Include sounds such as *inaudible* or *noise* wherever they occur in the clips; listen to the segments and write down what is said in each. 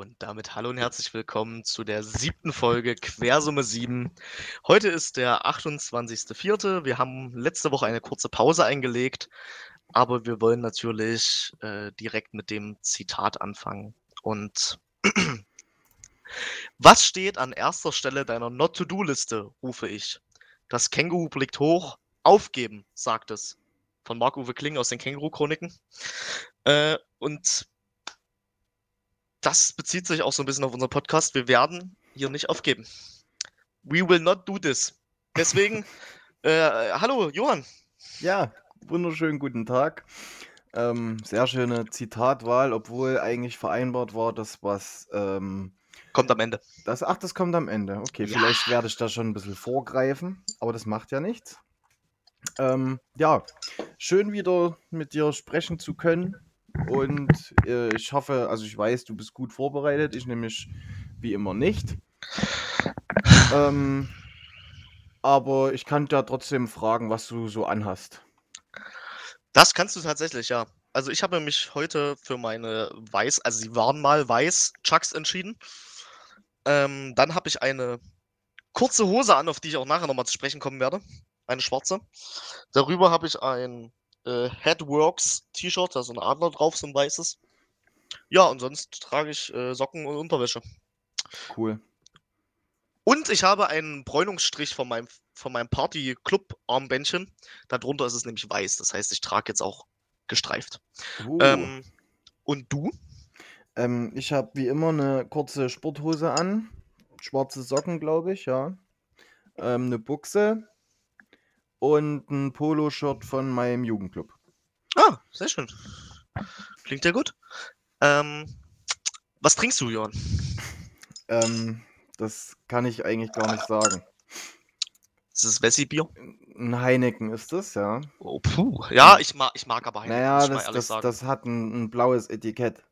Und damit hallo und herzlich willkommen zu der siebten Folge Quersumme 7. Heute ist der 28.04. Wir haben letzte Woche eine kurze Pause eingelegt, aber wir wollen natürlich äh, direkt mit dem Zitat anfangen. Und *clears throat* was steht an erster Stelle deiner Not-to-Do-Liste, rufe ich. Das Känguru blickt hoch. Aufgeben, sagt es. Von Marc-Uwe Kling aus den Känguru-Chroniken. Äh, und das bezieht sich auch so ein bisschen auf unseren Podcast. Wir werden hier nicht aufgeben. We will not do this. Deswegen, *laughs* äh, hallo Johann. Ja, wunderschönen guten Tag. Ähm, sehr schöne Zitatwahl, obwohl eigentlich vereinbart war, dass was. Ähm, kommt am Ende. Das, ach, das kommt am Ende. Okay, ja. vielleicht werde ich da schon ein bisschen vorgreifen, aber das macht ja nichts. Ähm, ja, schön wieder mit dir sprechen zu können. Und äh, ich hoffe, also ich weiß, du bist gut vorbereitet. Ich nämlich wie immer nicht. Ähm, aber ich kann da trotzdem fragen, was du so anhast. Das kannst du tatsächlich, ja. Also ich habe mich heute für meine weiß, also sie waren mal weiß Chucks entschieden. Ähm, dann habe ich eine kurze Hose an, auf die ich auch nachher nochmal zu sprechen kommen werde. Eine schwarze. Darüber habe ich ein äh, Headworks T-Shirt, da ist ein Adler drauf, so ein weißes. Ja, und sonst trage ich äh, Socken und Unterwäsche. Cool. Und ich habe einen Bräunungsstrich von meinem, von meinem Party-Club-Armbändchen. Darunter ist es nämlich weiß. Das heißt, ich trage jetzt auch gestreift. Uh. Ähm, und du? Ähm, ich habe wie immer eine kurze Sporthose an. Schwarze Socken, glaube ich, ja. Ähm, eine Buchse, und ein Poloshirt von meinem Jugendclub. Ah, sehr schön. Klingt ja gut. Ähm, was trinkst du, Johann? Ähm, das kann ich eigentlich gar nicht sagen. Ist das Wessi-Bier? Ein Heineken ist das, ja. Oh, puh. Ja, ich mag, ich mag aber Heineken. Naja, das, das, das, hat ein, ein, blaues Etikett.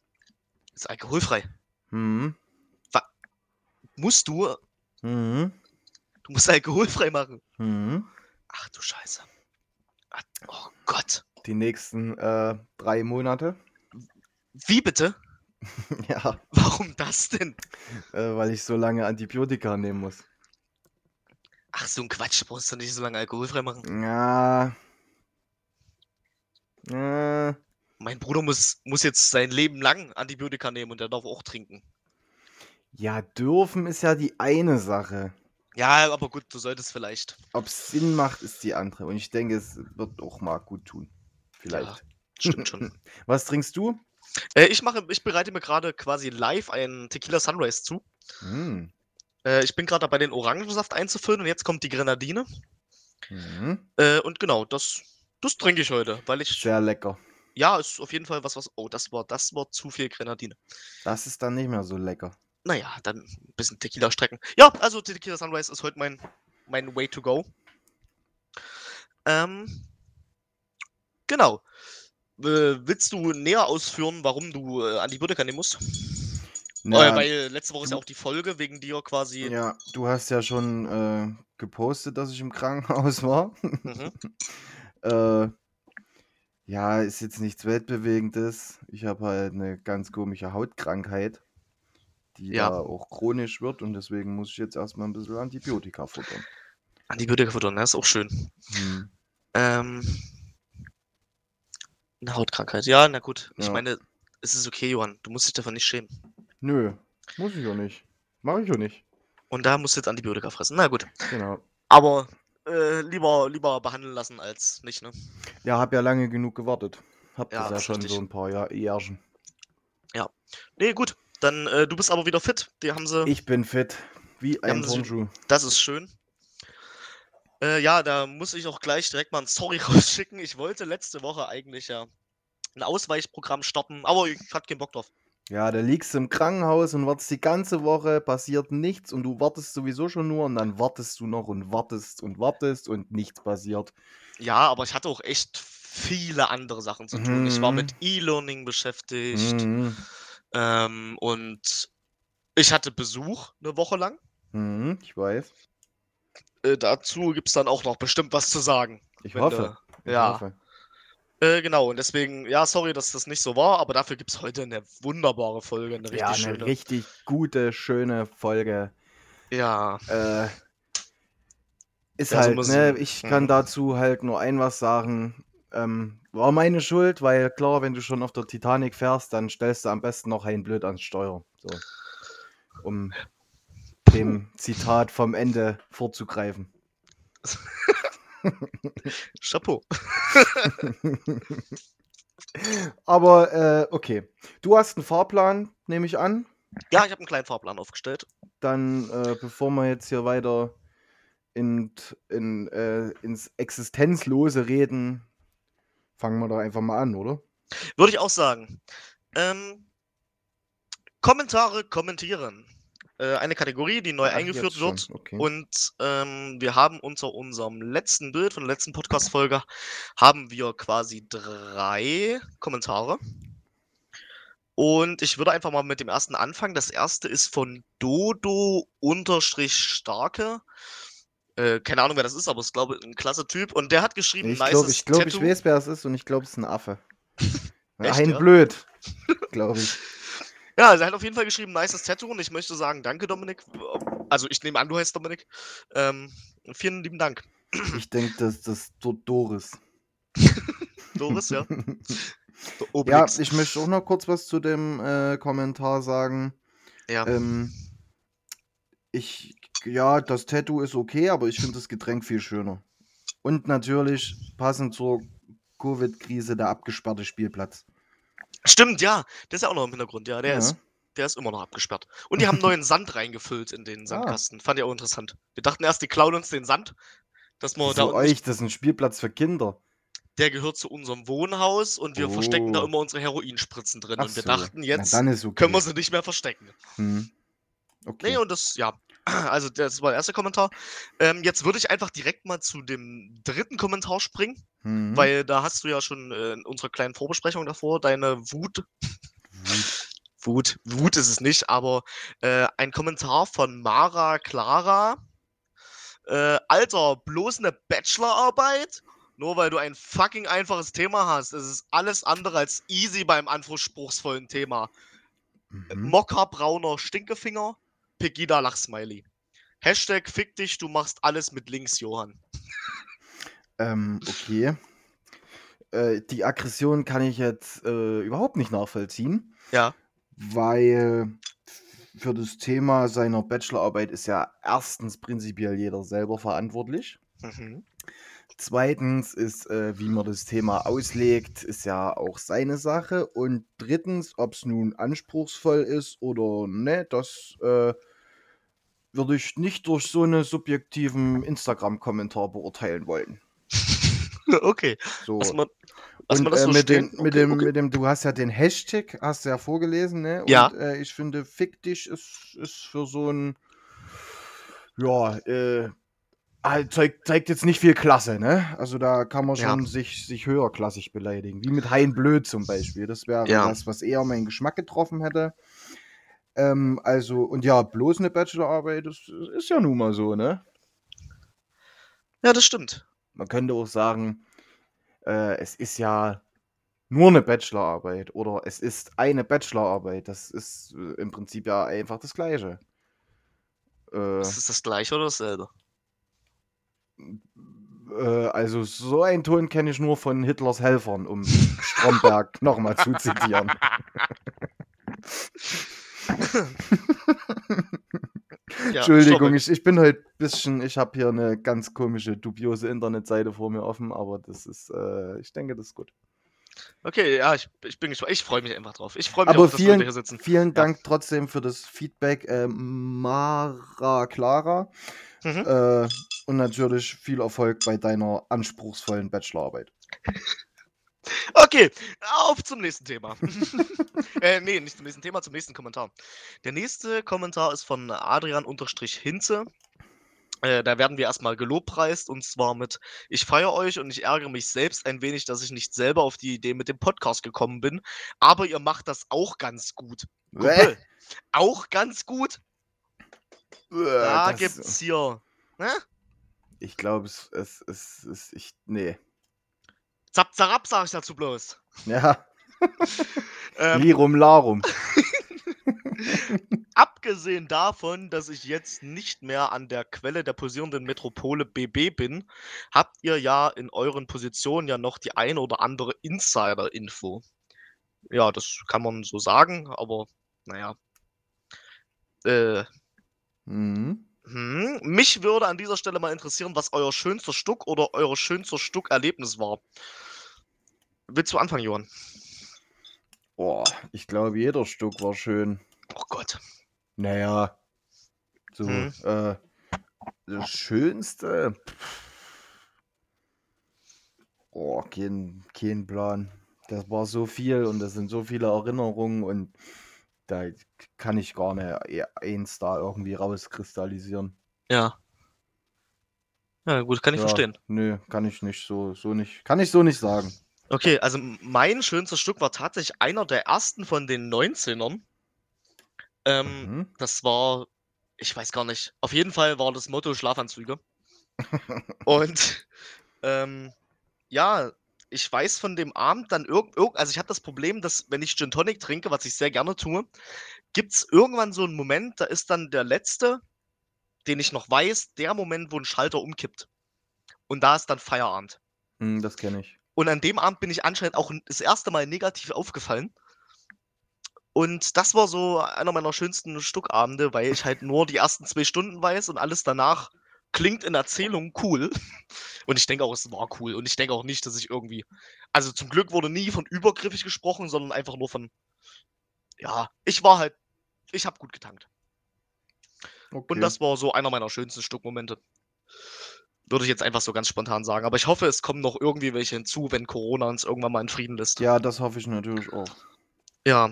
Ist alkoholfrei. Mhm. Was? Musst du? Mhm. Du musst alkoholfrei machen. Mhm. Ach du Scheiße. Oh Gott. Die nächsten äh, drei Monate. Wie bitte? *laughs* ja. Warum das denn? Äh, weil ich so lange Antibiotika nehmen muss. Ach, so ein Quatsch. Brauchst du nicht so lange alkoholfrei machen? Ja. Äh. Mein Bruder muss, muss jetzt sein Leben lang Antibiotika nehmen und er darf auch trinken. Ja, dürfen ist ja die eine Sache. Ja, aber gut, du solltest vielleicht. Ob es Sinn macht, ist die andere. Und ich denke, es wird auch mal gut tun. Vielleicht. Ja, stimmt schon. *laughs* Was trinkst du? Äh, ich mache, ich bereite mir gerade quasi live einen Tequila Sunrise zu. Mm. Äh, ich bin gerade dabei, den Orangensaft einzufüllen und jetzt kommt die Grenadine. Mm. Äh, und genau, das, das trinke ich heute, weil ich. Sehr lecker. Ja, ist auf jeden Fall was, was. Oh, das war, das war zu viel Grenadine. Das ist dann nicht mehr so lecker. Naja, dann ein bisschen Tequila strecken. Ja, also Tequila Sunrise ist heute mein, mein Way to go. Ähm, genau. Äh, willst du näher ausführen, warum du äh, Antibiotika nehmen musst? Äh, weil letzte Woche ist ja auch die Folge wegen dir quasi. Ja, du hast ja schon äh, gepostet, dass ich im Krankenhaus *laughs* war. Mhm. *laughs* äh, ja, ist jetzt nichts Weltbewegendes. Ich habe halt eine ganz komische Hautkrankheit die ja. da auch chronisch wird und deswegen muss ich jetzt erstmal ein bisschen Antibiotika futtern. Antibiotika futtern, das ist auch schön. Hm. Ähm, eine Hautkrankheit, ja, na gut. Ich ja. meine, es ist okay, Johann. Du musst dich davon nicht schämen. Nö, muss ich auch nicht. Mach ich auch nicht. Und da musst du jetzt Antibiotika fressen. Na gut. Genau. Aber äh, lieber, lieber behandeln lassen als nicht, ne? Ja, hab ja lange genug gewartet. Hab ja, das ja schon richtig. so ein paar Jahr Jährchen. Ja. Nee, gut. Dann, äh, du bist aber wieder fit. Die haben sie. Ich bin fit. Wie ein Bonjour. Das ist schön. Äh, ja, da muss ich auch gleich direkt mal ein Sorry *laughs* rausschicken. Ich wollte letzte Woche eigentlich ja ein Ausweichprogramm starten, aber ich hatte keinen Bock drauf. Ja, da liegst du im Krankenhaus und wartest die ganze Woche, passiert nichts und du wartest sowieso schon nur und dann wartest du noch und wartest und wartest und nichts passiert. Ja, aber ich hatte auch echt viele andere Sachen zu tun. Mhm. Ich war mhm. mit E-Learning beschäftigt. Mhm. Ähm, und ich hatte Besuch eine Woche lang. Mhm, ich weiß. Äh, dazu gibt es dann auch noch bestimmt was zu sagen. Ich hoffe. Du, ich ja. Hoffe. Äh, genau, und deswegen, ja, sorry, dass das nicht so war, aber dafür gibt es heute eine wunderbare Folge, eine richtig ja, eine schöne. richtig gute, schöne Folge. Ja. Äh, ist Ja, so halt, muss ne, ich kann Mhm. dazu halt nur ein was sagen. Ähm, war meine Schuld, weil klar, wenn du schon auf der Titanic fährst, dann stellst du am besten noch ein Blöd ans Steuer. So. Um dem Zitat vom Ende vorzugreifen. *laughs* Chapeau. *laughs* Aber äh, okay. Du hast einen Fahrplan, nehme ich an. Ja, ich habe einen kleinen Fahrplan aufgestellt. Dann, äh, bevor wir jetzt hier weiter in, in, äh, ins Existenzlose reden, fangen wir doch einfach mal an, oder? Würde ich auch sagen. Ähm, Kommentare kommentieren. Äh, eine Kategorie, die neu Ach, eingeführt wird. Okay. Und ähm, wir haben unter unserem letzten Bild von der letzten Podcast-Folge haben wir quasi drei Kommentare. Und ich würde einfach mal mit dem ersten anfangen. Das erste ist von Dodo-Starke. Äh, keine Ahnung, wer das ist, aber ich glaube, ein klasse Typ. Und der hat geschrieben, ich glaube, ich, glaub, ich weiß, wer es ist und ich glaube, es ist ein Affe. *laughs* Echt, ein ja? Blöd, glaube ich. Ja, also er hat auf jeden Fall geschrieben, nices Tattoo und ich möchte sagen, danke Dominik. Also ich nehme an, du heißt Dominik. Ähm, vielen lieben Dank. Ich denke, das das Doris. *laughs* Doris, ja. *laughs* ja, ich möchte auch noch kurz was zu dem äh, Kommentar sagen. ja. Ähm, ich, ja, das Tattoo ist okay, aber ich finde das Getränk viel schöner. Und natürlich, passend zur Covid-Krise, der abgesperrte Spielplatz. Stimmt, ja. Der ist ja auch noch im Hintergrund, ja. Der, Ja. Ist, der ist immer noch abgesperrt. Und die haben neuen *laughs* Sand reingefüllt in den Ah. Sandkasten. Fand ich auch interessant. Wir dachten erst, die klauen uns den Sand. Dass da Für nicht- euch, das ist ein Spielplatz für Kinder. der gehört zu unserem Wohnhaus und wir verstecken da Oh. immer unsere Heroinspritzen drin. Ach und wir so. dachten, jetzt okay. können wir sie nicht mehr verstecken. Hm. Okay. Nee, und das, ja. *clears throat* Also, das war der erste Kommentar. Ähm, jetzt würde ich einfach direkt mal zu dem dritten Kommentar springen, Hm. weil da hast du ja schon äh, in unserer kleinen Vorbesprechung davor deine Wut. *laughs* Wut, Wut ist es nicht, aber äh, ein Kommentar von Mara Clara. Äh, Alter, bloß eine Bachelorarbeit? Nur weil du ein fucking einfaches Thema hast. Es ist alles andere als easy beim anspruchsvollen Thema. Mhm. Mockerbrauner Stinkefinger, Pegida Lachsmiley. Hashtag fick dich, du machst alles mit links, Johann. Ähm, okay. Äh, die Aggression kann ich jetzt äh, überhaupt nicht nachvollziehen, Ja. weil für das Thema seiner Bachelorarbeit ist ja erstens prinzipiell jeder selber verantwortlich. Mhm. Zweitens ist, äh, wie man das Thema auslegt, ist ja auch seine Sache. Und drittens, ob es nun anspruchsvoll ist oder ne, das äh, würde ich nicht durch so einen subjektiven Instagram-Kommentar beurteilen wollen. *laughs* okay. So. Lass mal, lass Und das äh, so mit, stehen. dem, mit, Okay, dem, okay. mit dem, du hast ja den Hashtag, hast du ja vorgelesen, ne? Und, Ja. Äh, ich finde, fick dich ist, ist für so ein, ja, äh, halt zeigt, zeigt jetzt nicht viel Klasse, ne? Also da kann man Ja. schon sich, sich höherklassig beleidigen. Wie mit Hein Blöd zum Beispiel. Das wäre Ja. was, was eher meinen Geschmack getroffen hätte. Ähm, also, und ja, bloß eine Bachelorarbeit, das ist ja nun mal so, ne? Ja, das stimmt. Man könnte auch sagen, äh, es ist ja nur eine Bachelorarbeit oder es ist eine Bachelorarbeit. Das ist äh, im Prinzip ja einfach das Gleiche. Äh, Ist das das gleiche oder dasselbe? äh, also so einen Ton kenne ich nur von Hitlers Helfern, um Stromberg *laughs* nochmal zu zitieren. *laughs* *laughs* Ja, Entschuldigung, ich, ich bin heute ein bisschen, ich habe hier eine ganz komische, dubiose Internetseite vor mir offen, aber das ist, äh, ich denke, das ist gut. Okay, ja, ich, ich bin gespannt. Ich freue mich einfach drauf. Ich freue mich Aber auch, dass wir vielen, hier sitzen. vielen Dank trotzdem für das Feedback, äh, Mara Clara. Mhm. Äh, und natürlich viel Erfolg bei deiner anspruchsvollen Bachelorarbeit. *laughs* Okay, auf zum nächsten Thema. *laughs* äh, nee, nicht zum nächsten Thema, zum nächsten Kommentar. Der nächste Kommentar ist von Adrian-Hinze. Äh, da werden wir erstmal gelobpreist und zwar mit Ich feiere euch und ich ärgere mich selbst ein wenig, dass ich nicht selber auf die Idee mit dem Podcast gekommen bin. Aber ihr macht das auch ganz gut. Kumpel, auch ganz gut. Da Äh, das- gibt's hier. Ne? Ich glaube, es, es, es, es, ich, nee. Zap, zarab, sag ich dazu bloß. Ja, *laughs* Ähm, Lirum Larum. *laughs* abgesehen davon, dass ich jetzt nicht mehr an der Quelle der pulsierenden Metropole BB bin, habt ihr ja in euren Positionen ja noch die eine oder andere Insider-Info. Ja, das kann man so sagen, aber naja. Äh, Mhm. hm, mich würde an dieser Stelle mal interessieren, was euer schönster Stuck oder euer schönster Stuck-Erlebnis war. Willst du anfangen, Johann? Boah, ich glaube, jeder Stück war schön. Oh Gott. Naja, so, Mhm. äh, das Schönste. Oh, kein, kein Plan. Das war so viel und das sind so viele Erinnerungen und da kann ich gar nicht eins da irgendwie rauskristallisieren. Ja. Ja, gut, kann ich Ja, verstehen. Nö, kann ich nicht so, so nicht, kann ich so nicht sagen. Okay, also mein schönstes Stück war tatsächlich einer der ersten von den 19ern. Ähm, Mhm. das war, ich weiß gar nicht, auf jeden Fall war das Motto Schlafanzüge. *laughs* Und ähm, ja, ich weiß von dem Abend dann irgend, irg also ich habe das Problem, dass wenn ich Gin Tonic trinke, was ich sehr gerne tue, gibt es irgendwann so einen Moment, da ist dann der letzte, den ich noch weiß, der Moment, wo ein Schalter umkippt. Und da ist dann Feierabend. Hm, das kenne ich. Und an dem Abend bin ich anscheinend auch das erste Mal negativ aufgefallen. Und das war so einer meiner schönsten Stuckabende, weil ich halt nur die ersten zwei Stunden weiß und alles danach klingt in Erzählung cool. *laughs* Und ich denke auch, es war cool. Und ich denke auch nicht, dass ich irgendwie. Also zum Glück wurde nie von übergriffig gesprochen, sondern einfach nur von. Ja, ich war halt. Ich habe gut getankt. Okay. Und das war so einer meiner schönsten Stuckmomente. Würde ich jetzt einfach so ganz spontan sagen. Aber ich hoffe, es kommen noch irgendwie welche hinzu, wenn Corona uns irgendwann mal in Frieden lässt. ja, das hoffe ich natürlich auch. Ja.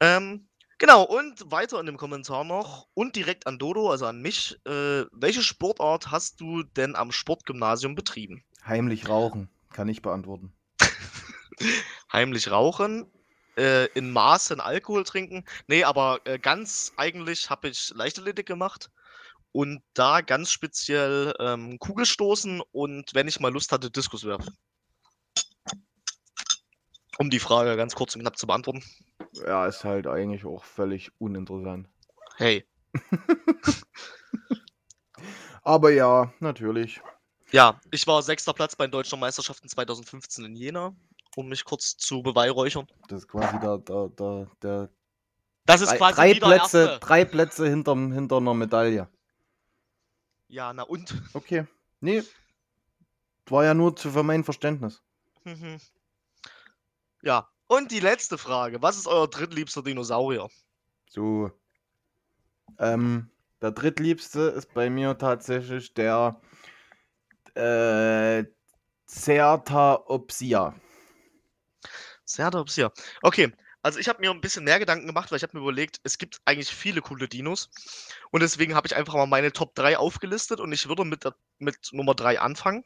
Ähm, genau, und weiter in dem Kommentar noch und direkt an Dodo, also an mich. Äh, welche Sportart hast du denn am Sportgymnasium betrieben? Heimlich rauchen, kann ich beantworten. *laughs* Heimlich rauchen, äh, in Maßen Alkohol trinken. Nee, aber äh, ganz eigentlich habe ich Leichtathletik gemacht und da ganz speziell ähm, Kugelstoßen und wenn ich mal Lust hatte, Diskus werfen. Um die Frage ganz kurz und knapp zu beantworten. Ja, ist halt eigentlich auch völlig uninteressant. Hey, *laughs* Aber ja, natürlich. Ja, ich war sechster Platz bei den deutschen Meisterschaften 2015 in Jena, um mich kurz zu beweihräuchern. Das ist quasi der, der, der, der Das ist drei, quasi drei Plätze, Erste. drei Plätze hinterm, hinter einer Medaille. Ja, na und? *laughs* Okay. Nee. War ja nur zu, für mein Verständnis. Mhm. ja, und die letzte Frage. Was ist euer drittliebster Dinosaurier? So. Ähm, der drittliebste ist bei mir tatsächlich der äh, Certaopsia. Ceratops, Okay, also ich habe mir ein bisschen mehr Gedanken gemacht, weil ich habe mir überlegt, es gibt eigentlich viele coole Dinos. Und deswegen habe ich einfach mal meine Top 3 aufgelistet und ich würde mit, mit Nummer 3 anfangen.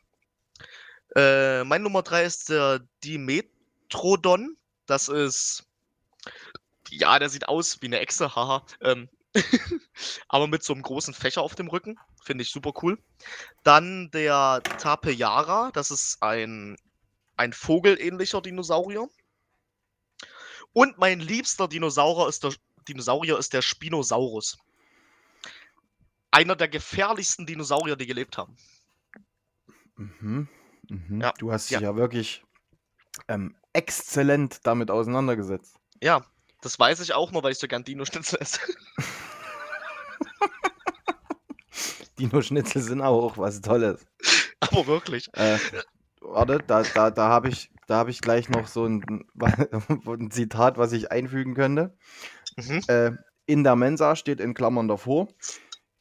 Äh, mein Nummer 3 ist der Dimetrodon. Das ist. Ja, der sieht aus wie eine Echse, haha. Ähm, *laughs* aber mit so einem großen Fächer auf dem Rücken. Finde ich super cool. Dann der Tapejara. Das ist ein, ein vogelähnlicher Dinosaurier. Und mein liebster Dinosaurier ist der, Dinosaurier ist der Spinosaurus. Einer der gefährlichsten Dinosaurier, die gelebt haben. Mhm. Mhm. Ja, Du hast ja. dich ja wirklich ähm, exzellent damit auseinandergesetzt. Ja, das weiß ich auch nur, weil ich so gern Dino-Schnitzel esse. *laughs* Dino-Schnitzel sind auch was Tolles. Aber wirklich. Äh, warte, da, da, da habe ich, da hab ich gleich noch so ein, *laughs* ein Zitat, was ich einfügen könnte. Mhm. Äh, in der Mensa steht in Klammern davor.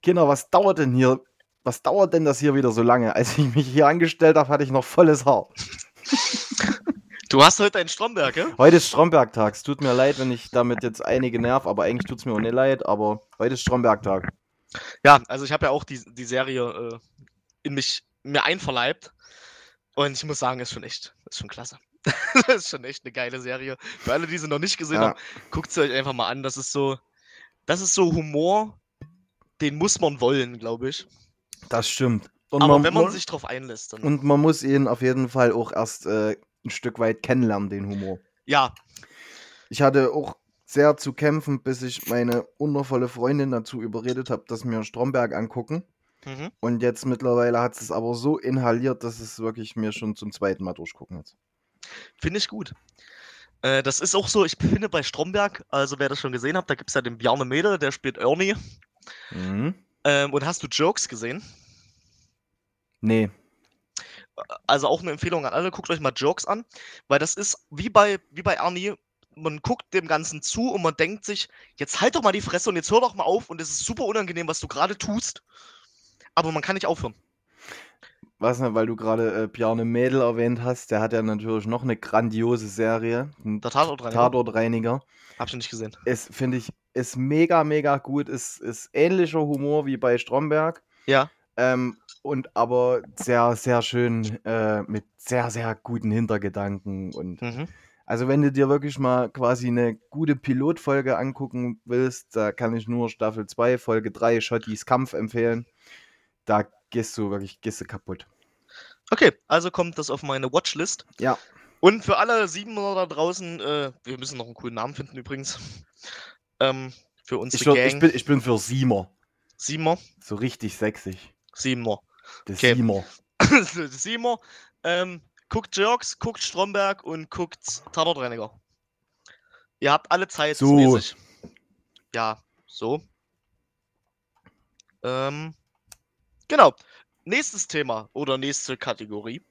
Kinder, was dauert denn hier? Was dauert denn das hier wieder so lange? Als ich mich hier angestellt habe, hatte ich noch volles Haar. *laughs* Du hast heute einen Stromberg, gell? Heute ist Strombergtag. Es tut mir leid, wenn ich damit jetzt einige nerv, aber eigentlich tut es mir auch nicht leid, aber heute ist Strombergtag. Ja, also ich habe ja auch die, die Serie äh, in mich mir einverleibt. Und ich muss sagen, ist schon echt, ist schon klasse. *laughs* das ist schon echt eine geile Serie. Für alle, die sie noch nicht gesehen Ja. haben, guckt sie euch einfach mal an. Das ist so, das ist so Humor, den muss man wollen, glaube ich. Das stimmt. Und Aber man, wenn man sich drauf einlässt, dann. und man muss ihn auf jeden Fall auch erst äh, ein Stück weit kennenlernen, den Humor. Ja. Ich hatte auch sehr zu kämpfen, bis ich meine wundervolle Freundin dazu überredet habe, dass wir Stromberg angucken. Mhm. Und jetzt mittlerweile hat es aber so inhaliert, dass es wirklich mir schon zum zweiten Mal durchgucken jetzt. Finde ich gut. Äh, das ist auch so, ich finde bei Stromberg, also wer das schon gesehen hat, da gibt es ja den Bjarne Mädel, der spielt Ernie. Mhm. Ähm, und hast du Jokes gesehen? Nee. Also auch eine Empfehlung an alle, guckt euch mal Jokes an, weil das ist wie bei, wie bei Ernie, man guckt dem Ganzen zu und man denkt sich, jetzt halt doch mal die Fresse und jetzt hör doch mal auf und es ist super unangenehm, was du gerade tust, aber man kann nicht aufhören. Was, weil du gerade äh, Bjarne Mädel erwähnt hast, der hat ja natürlich noch eine grandiose Serie. Der Tatortreiniger. Tatortreiniger. Hab ich nicht gesehen. Es finde ich, ist mega, mega gut. Ist, ist ähnlicher Humor wie bei Stromberg. Ja. Ähm, und aber sehr, sehr schön äh, mit sehr, sehr guten Hintergedanken. Und mhm. also, wenn du dir wirklich mal quasi eine gute Pilotfolge angucken willst, da kann ich nur Staffel 2, Folge 3, Schottis Kampf empfehlen. Da gehst du wirklich gehst du kaputt. Okay, also kommt das auf meine Watchlist. Ja. Und für alle Siebener da draußen, äh, wir müssen noch einen coolen Namen finden übrigens. *laughs* Ähm, für uns ich, ich, bin, ich bin für Siemer. Siemer? So richtig sexig. Siemer. Der okay. Siemer. *laughs* Siemer. Ähm, guckt Jerks, guckt Stromberg und guckt Tatortreiniger. Ihr habt alle Zeit. So. Ja, so. Ähm, genau. Nächstes Thema oder nächste Kategorie.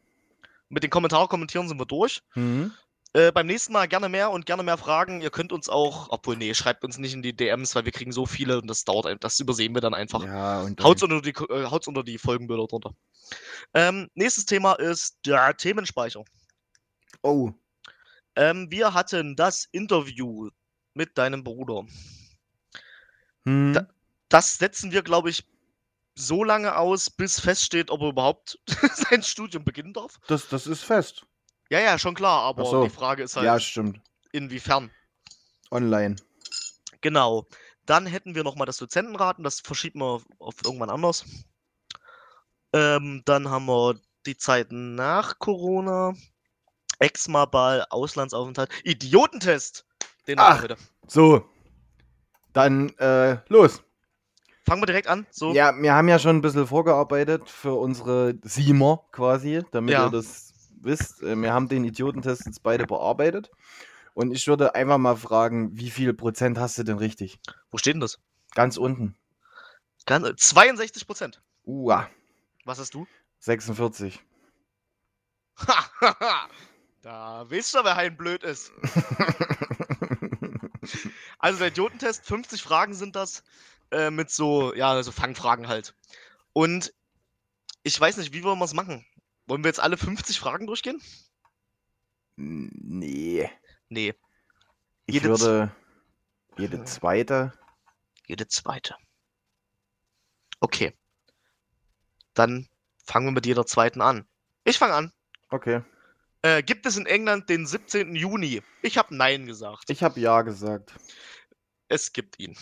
Mit den Kommentaren kommentieren sind wir durch. Mhm. Äh, beim nächsten Mal gerne mehr und gerne mehr Fragen. Ihr könnt uns auch, obwohl, nee, schreibt uns nicht in die DMs, weil wir kriegen so viele und das dauert, das übersehen wir dann einfach. Ja, und haut's unter die, äh, haut's unter die Folgenbilder drunter. Ähm, nächstes Thema ist der Themenspeicher. Oh. Ähm, wir hatten das Interview mit deinem Bruder. Hm. Da, das setzen wir, glaube ich, so lange aus, bis feststeht, ob er überhaupt *laughs* sein Studium beginnen darf. Das, das ist fest. Ja, ja, schon klar, aber so. die Frage ist halt, ja, stimmt. inwiefern. Online. Genau. Dann hätten wir nochmal das Dozentenraten, das verschieben wir auf irgendwann anders. Ähm, dann haben wir die Zeiten nach Corona, Ex-Mabal, Auslandsaufenthalt, Idiotentest. Den Ach, wir So. Dann äh, los. Fangen wir direkt an. So. Ja, wir haben ja schon ein bisschen vorgearbeitet für unsere Siemer quasi, damit ja. ihr das wisst, äh, wir haben den Idiotentest jetzt beide bearbeitet. Und ich würde einfach mal fragen, wie viel Prozent hast du denn richtig? Wo steht denn das? Ganz unten. Ganz, 62 Prozent. Uah. Was hast du? 46. da weißt du, wer ein blöd ist. *laughs* also der Idiotentest, 50 Fragen sind das, äh, mit so, ja, so Fangfragen halt. Und ich weiß nicht, wie wollen wir es machen? Wollen wir jetzt alle 50 Fragen durchgehen? Nee. Nee. Ich jede würde jede zweite. Jede zweite. Okay. Dann fangen wir mit jeder zweiten an. Ich fange an. Okay. Äh, gibt es in England den 17. Juni? Ich habe Nein gesagt. Ich habe Ja gesagt. Es gibt ihn.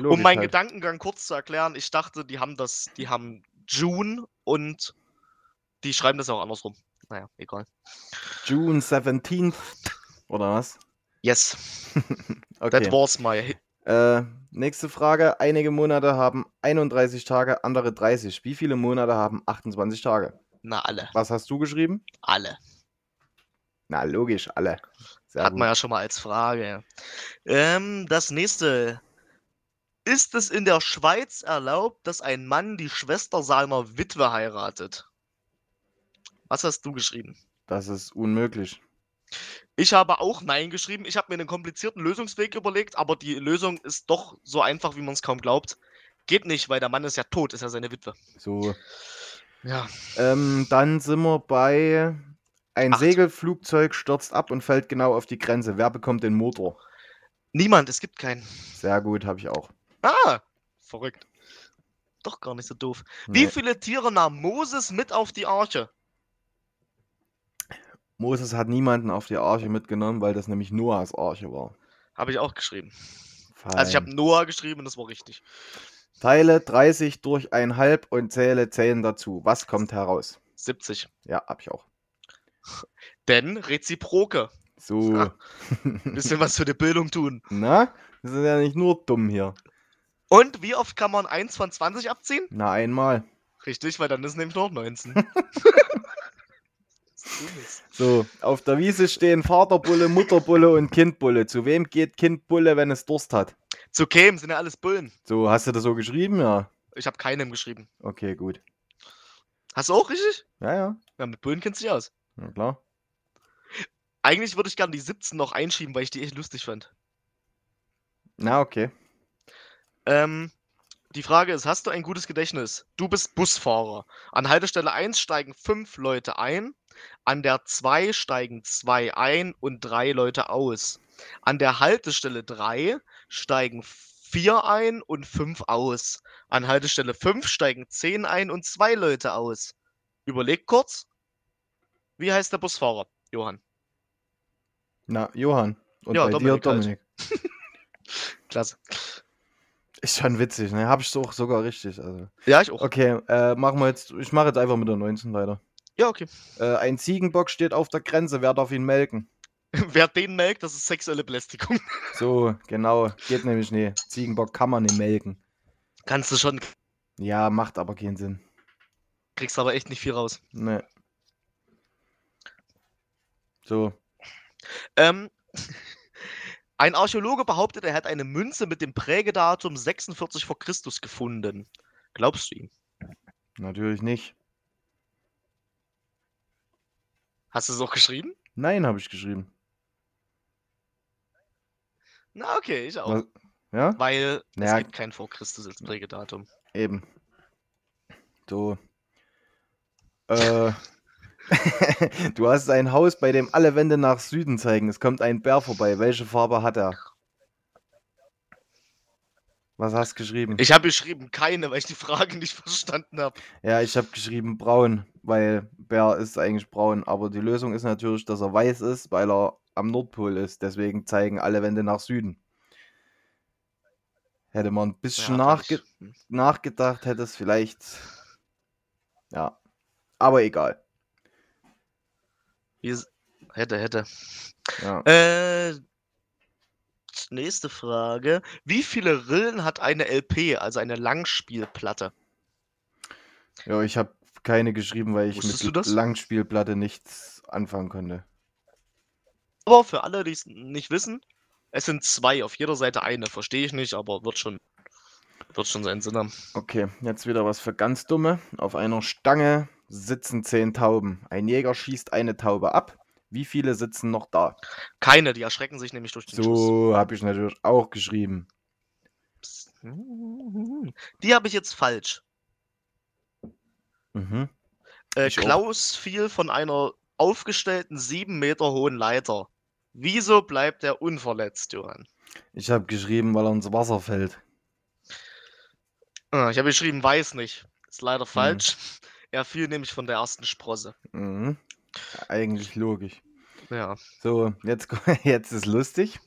Logisch um meinen halt. Gedankengang kurz zu erklären, ich dachte, die haben das, die haben June und die schreiben das auch andersrum. Naja, egal. June 17th, oder was? Yes. *laughs* okay. That was my. Äh, nächste Frage. Einige Monate haben 31 Tage, andere 30. Wie viele Monate haben 28 Tage? Na, alle. Was hast du geschrieben? Alle. Na, logisch, alle. Sehr Hat gut. man ja schon mal als Frage. Ähm, das nächste. Ist es in der Schweiz erlaubt, dass ein Mann die Schwester seiner Witwe heiratet? Was hast du geschrieben? Das ist unmöglich. Ich habe auch Nein geschrieben. Ich habe mir einen komplizierten Lösungsweg überlegt, aber die Lösung ist doch so einfach, wie man es kaum glaubt. Geht nicht, weil der Mann ist ja tot, ist ja seine Witwe. So. Ja. Ähm, dann sind wir bei ein Acht. Segelflugzeug stürzt ab und fällt genau auf die Grenze. Wer bekommt den Motor? Niemand, es gibt keinen. Sehr gut, habe ich auch. Ah, verrückt. Doch gar nicht so doof. Nee. Wie viele Tiere nahm Moses mit auf die Arche? Moses hat niemanden auf die Arche mitgenommen, weil das nämlich Noahs Arche war. Habe ich auch geschrieben. Fein. Also ich habe Noah geschrieben und das war richtig. Teile 30 durch 1,5 und zähle 10 dazu. Was kommt heraus? 70. Ja, habe ich auch. *laughs* Denn Reziproke. So. Ah. *laughs* Bisschen was für die Bildung tun. Na, das ist ja nicht nur dumm hier. Und wie oft kann man 1 von 20 abziehen? Na, einmal. Richtig, weil dann ist nämlich noch 19. *laughs* So, auf der Wiese stehen Vaterbulle, Mutterbulle und Kindbulle. Zu wem geht Kindbulle, wenn es Durst hat? Zu Kem sind ja alles Bullen. So, hast du das so geschrieben? Ja. Ich habe keinem geschrieben. Okay, gut. Hast du auch richtig? Ja, ja. Ja, mit Bullen kennst du dich aus. Na klar. Eigentlich würde ich gerne die 17 noch einschieben, weil ich die echt lustig fand. Na, okay. Ähm, die Frage ist, hast du ein gutes Gedächtnis? Du bist Busfahrer. An Haltestelle 1 steigen fünf Leute ein, an der 2 steigen zwei ein und drei Leute aus. An der Haltestelle 3 steigen vier ein und fünf aus. An Haltestelle 5 steigen zehn ein und zwei Leute aus. Überleg kurz. Wie heißt der Busfahrer, Johann? Na, Johann. Und Ja, bei Dominik dir halt. Dominik. *laughs* *laughs* Klasse. Ist schon witzig, ne? Hab ich auch sogar richtig. Also. Ja, ich auch. Okay, äh, machen wir jetzt. Ich mache jetzt einfach mit der 19 weiter. Ja, okay. Äh, ein Ziegenbock steht auf der Grenze. Wer darf ihn melken? *laughs* Wer den melkt, das ist sexuelle Belästigung. *laughs* So, genau. Geht nämlich nicht. Ziegenbock kann man nicht melken. Kannst du schon, Ja, macht aber keinen Sinn. kriegst aber echt nicht viel raus. Ne. So. Ähm, *laughs* ein Archäologe behauptet, er hätte eine Münze mit dem Prägedatum 46 vor Christus gefunden. Glaubst du ihm? Natürlich nicht. Hast du es auch geschrieben? Nein, habe ich geschrieben. Na, okay, ich auch. Was? Ja? Weil es Ja. gibt kein vor Christus als Prägedatum. Eben. So. Äh. *laughs* *laughs* du hast ein Haus, bei dem alle Wände nach Süden zeigen. Es kommt ein Bär vorbei. Welche Farbe hat er? Was hast du geschrieben? Ich habe geschrieben keine, weil ich die Frage nicht verstanden habe. Ja, ich habe geschrieben braun, weil Bär ist eigentlich braun. Aber die Lösung ist natürlich, dass er weiß ist, weil er am Nordpol ist. Deswegen zeigen alle Wände nach Süden. Hätte man ein bisschen Ja, nachge ich- nachgedacht, hätte es vielleicht. Ja. Aber egal. Wie s- hätte, hätte. Ja. Äh, nächste Frage. Wie viele Rillen hat eine LP, also eine Langspielplatte? Ja, ich habe keine geschrieben, weil ich Wusstest mit? Langspielplatte nichts anfangen konnte. Aber für alle, die es nicht wissen, es sind zwei, auf jeder Seite eine. Verstehe ich nicht, aber wird schon, wird schon seinen Sinn haben. Okay, jetzt wieder was für ganz Dumme. Auf einer Stange sitzen zehn Tauben. Ein Jäger schießt eine Taube ab. Wie viele sitzen noch da? Keine, die erschrecken sich nämlich durch den Schuss. So habe ich natürlich auch geschrieben. Die habe ich jetzt falsch. Mhm. Äh, Ich auch. Klaus fiel von einer aufgestellten sieben Meter hohen Leiter. Wieso bleibt er unverletzt, Johann? Ich habe geschrieben, weil er ins Wasser fällt. Ah, Ich habe geschrieben, weiß nicht. Ist Mhm. leider falsch. Er fiel nämlich von der ersten Sprosse. Mhm. Eigentlich logisch. Ja. So, jetzt, *laughs* jetzt ist lustig.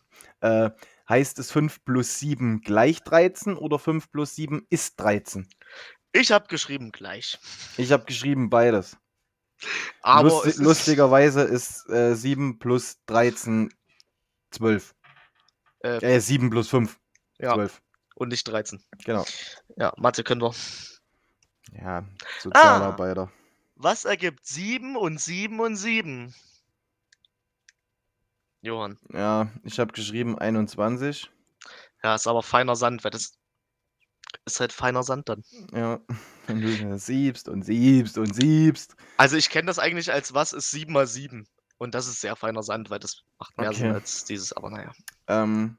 Äh, heißt es 5 plus 7 gleich 13 oder 5 plus 7 ist 13? Ich habe geschrieben gleich. Ich habe geschrieben beides. Aber Lusti es ist, lustigerweise ist äh, 7 plus 13 12. äh, Äh, 7 plus 5 ja, 12. und nicht 13. Genau. Ja, Mathe können wir. Ja, Sozialarbeiter. Was ergibt 7 und 7 und 7? Johann. Ja, ich habe geschrieben 21. Ja, ist aber feiner Sand, weil das ist halt feiner Sand dann. Ja, *laughs* wenn du siebst und siebst und siebst. Also ich kenne das eigentlich als was ist 7 mal 7. Und das ist sehr feiner Sand, weil das macht mehr Sinn Okay. als dieses, aber naja. Ähm,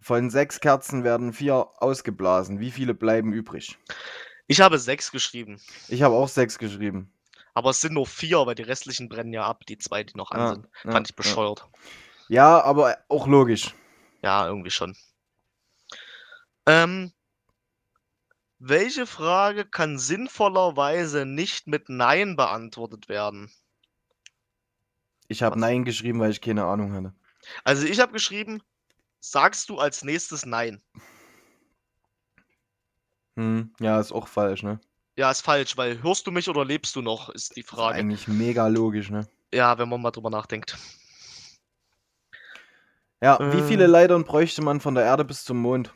von sechs Kerzen werden vier ausgeblasen. Wie viele bleiben übrig? Ich habe 6 geschrieben. Ich habe auch sechs geschrieben. Aber es sind nur 4, weil die restlichen brennen ja ab, die zwei, die noch an Ja, sind. ja, Fand ich ja. bescheuert. Ja, aber auch logisch. Ja, irgendwie schon. Ähm, welche Frage kann sinnvollerweise nicht mit Nein beantwortet werden? Ich habe? Nein geschrieben, weil ich keine Ahnung hatte. Also ich habe geschrieben, sagst du als nächstes Nein? Hm, ja, ist auch falsch, ne? Ja, ist falsch, weil hörst du mich oder lebst du noch, ist die Frage. Eigentlich mega logisch, ne? Ja, wenn man mal drüber nachdenkt. Ja, wie viele Äh. Leitern bräuchte man von der Erde bis zum Mond?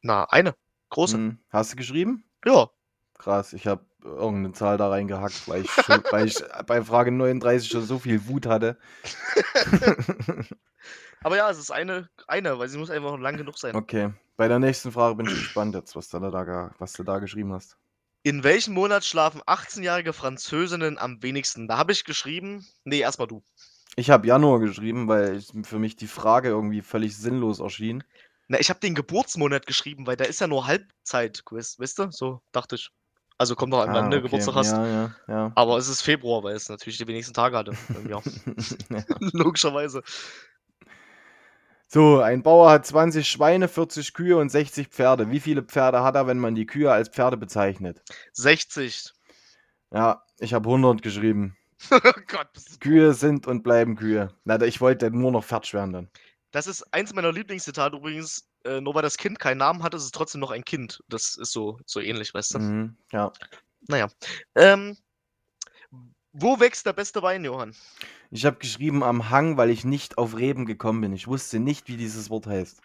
Na, eine. Große. Hm, Hast du geschrieben? Ja. Krass, ich habe irgendeine Zahl da reingehackt, weil ich, schon, weil ich *laughs* bei Frage 39 schon so viel Wut hatte. *laughs* *laughs* Aber ja, es ist eine, eine, weil sie muss einfach lang genug sein. Okay, bei der nächsten Frage bin ich gespannt jetzt, was, du da, ge- was du da geschrieben hast. In welchem Monat schlafen 18-jährige Französinnen am wenigsten? Da habe ich geschrieben. Nee, erstmal du. Ich habe Januar geschrieben, weil für mich die Frage irgendwie völlig sinnlos erschien. Na, ich habe den Geburtsmonat geschrieben, weil da ist ja nur Halbzeit-Quiz, weißt du? So dachte ich. Also kommt noch wann Ah, du okay. Geburtstag hast. Ja, ja, ja. Aber es ist Februar, weil es natürlich die wenigsten Tage hatte. im Jahr. ja. Logischerweise. So, ein Bauer hat 20 Schweine, 40 Kühe und 60 Pferde. Wie viele Pferde hat er, wenn man die Kühe als Pferde bezeichnet? 60. Ja, ich habe 100 geschrieben. *laughs* oh Gott, Kühe sind und bleiben Kühe. Na, ich wollte nur noch fertig werden dann. Das ist eins meiner Lieblingszitate übrigens. Äh, nur weil das Kind keinen Namen hat, ist es trotzdem noch ein Kind. Das ist so, so ähnlich, weißt du? Mhm, ja. Naja. Ähm, wo wächst der beste Wein, Johann? Ich habe geschrieben am Hang, weil ich nicht auf Reben gekommen bin. Ich wusste nicht, wie dieses Wort heißt.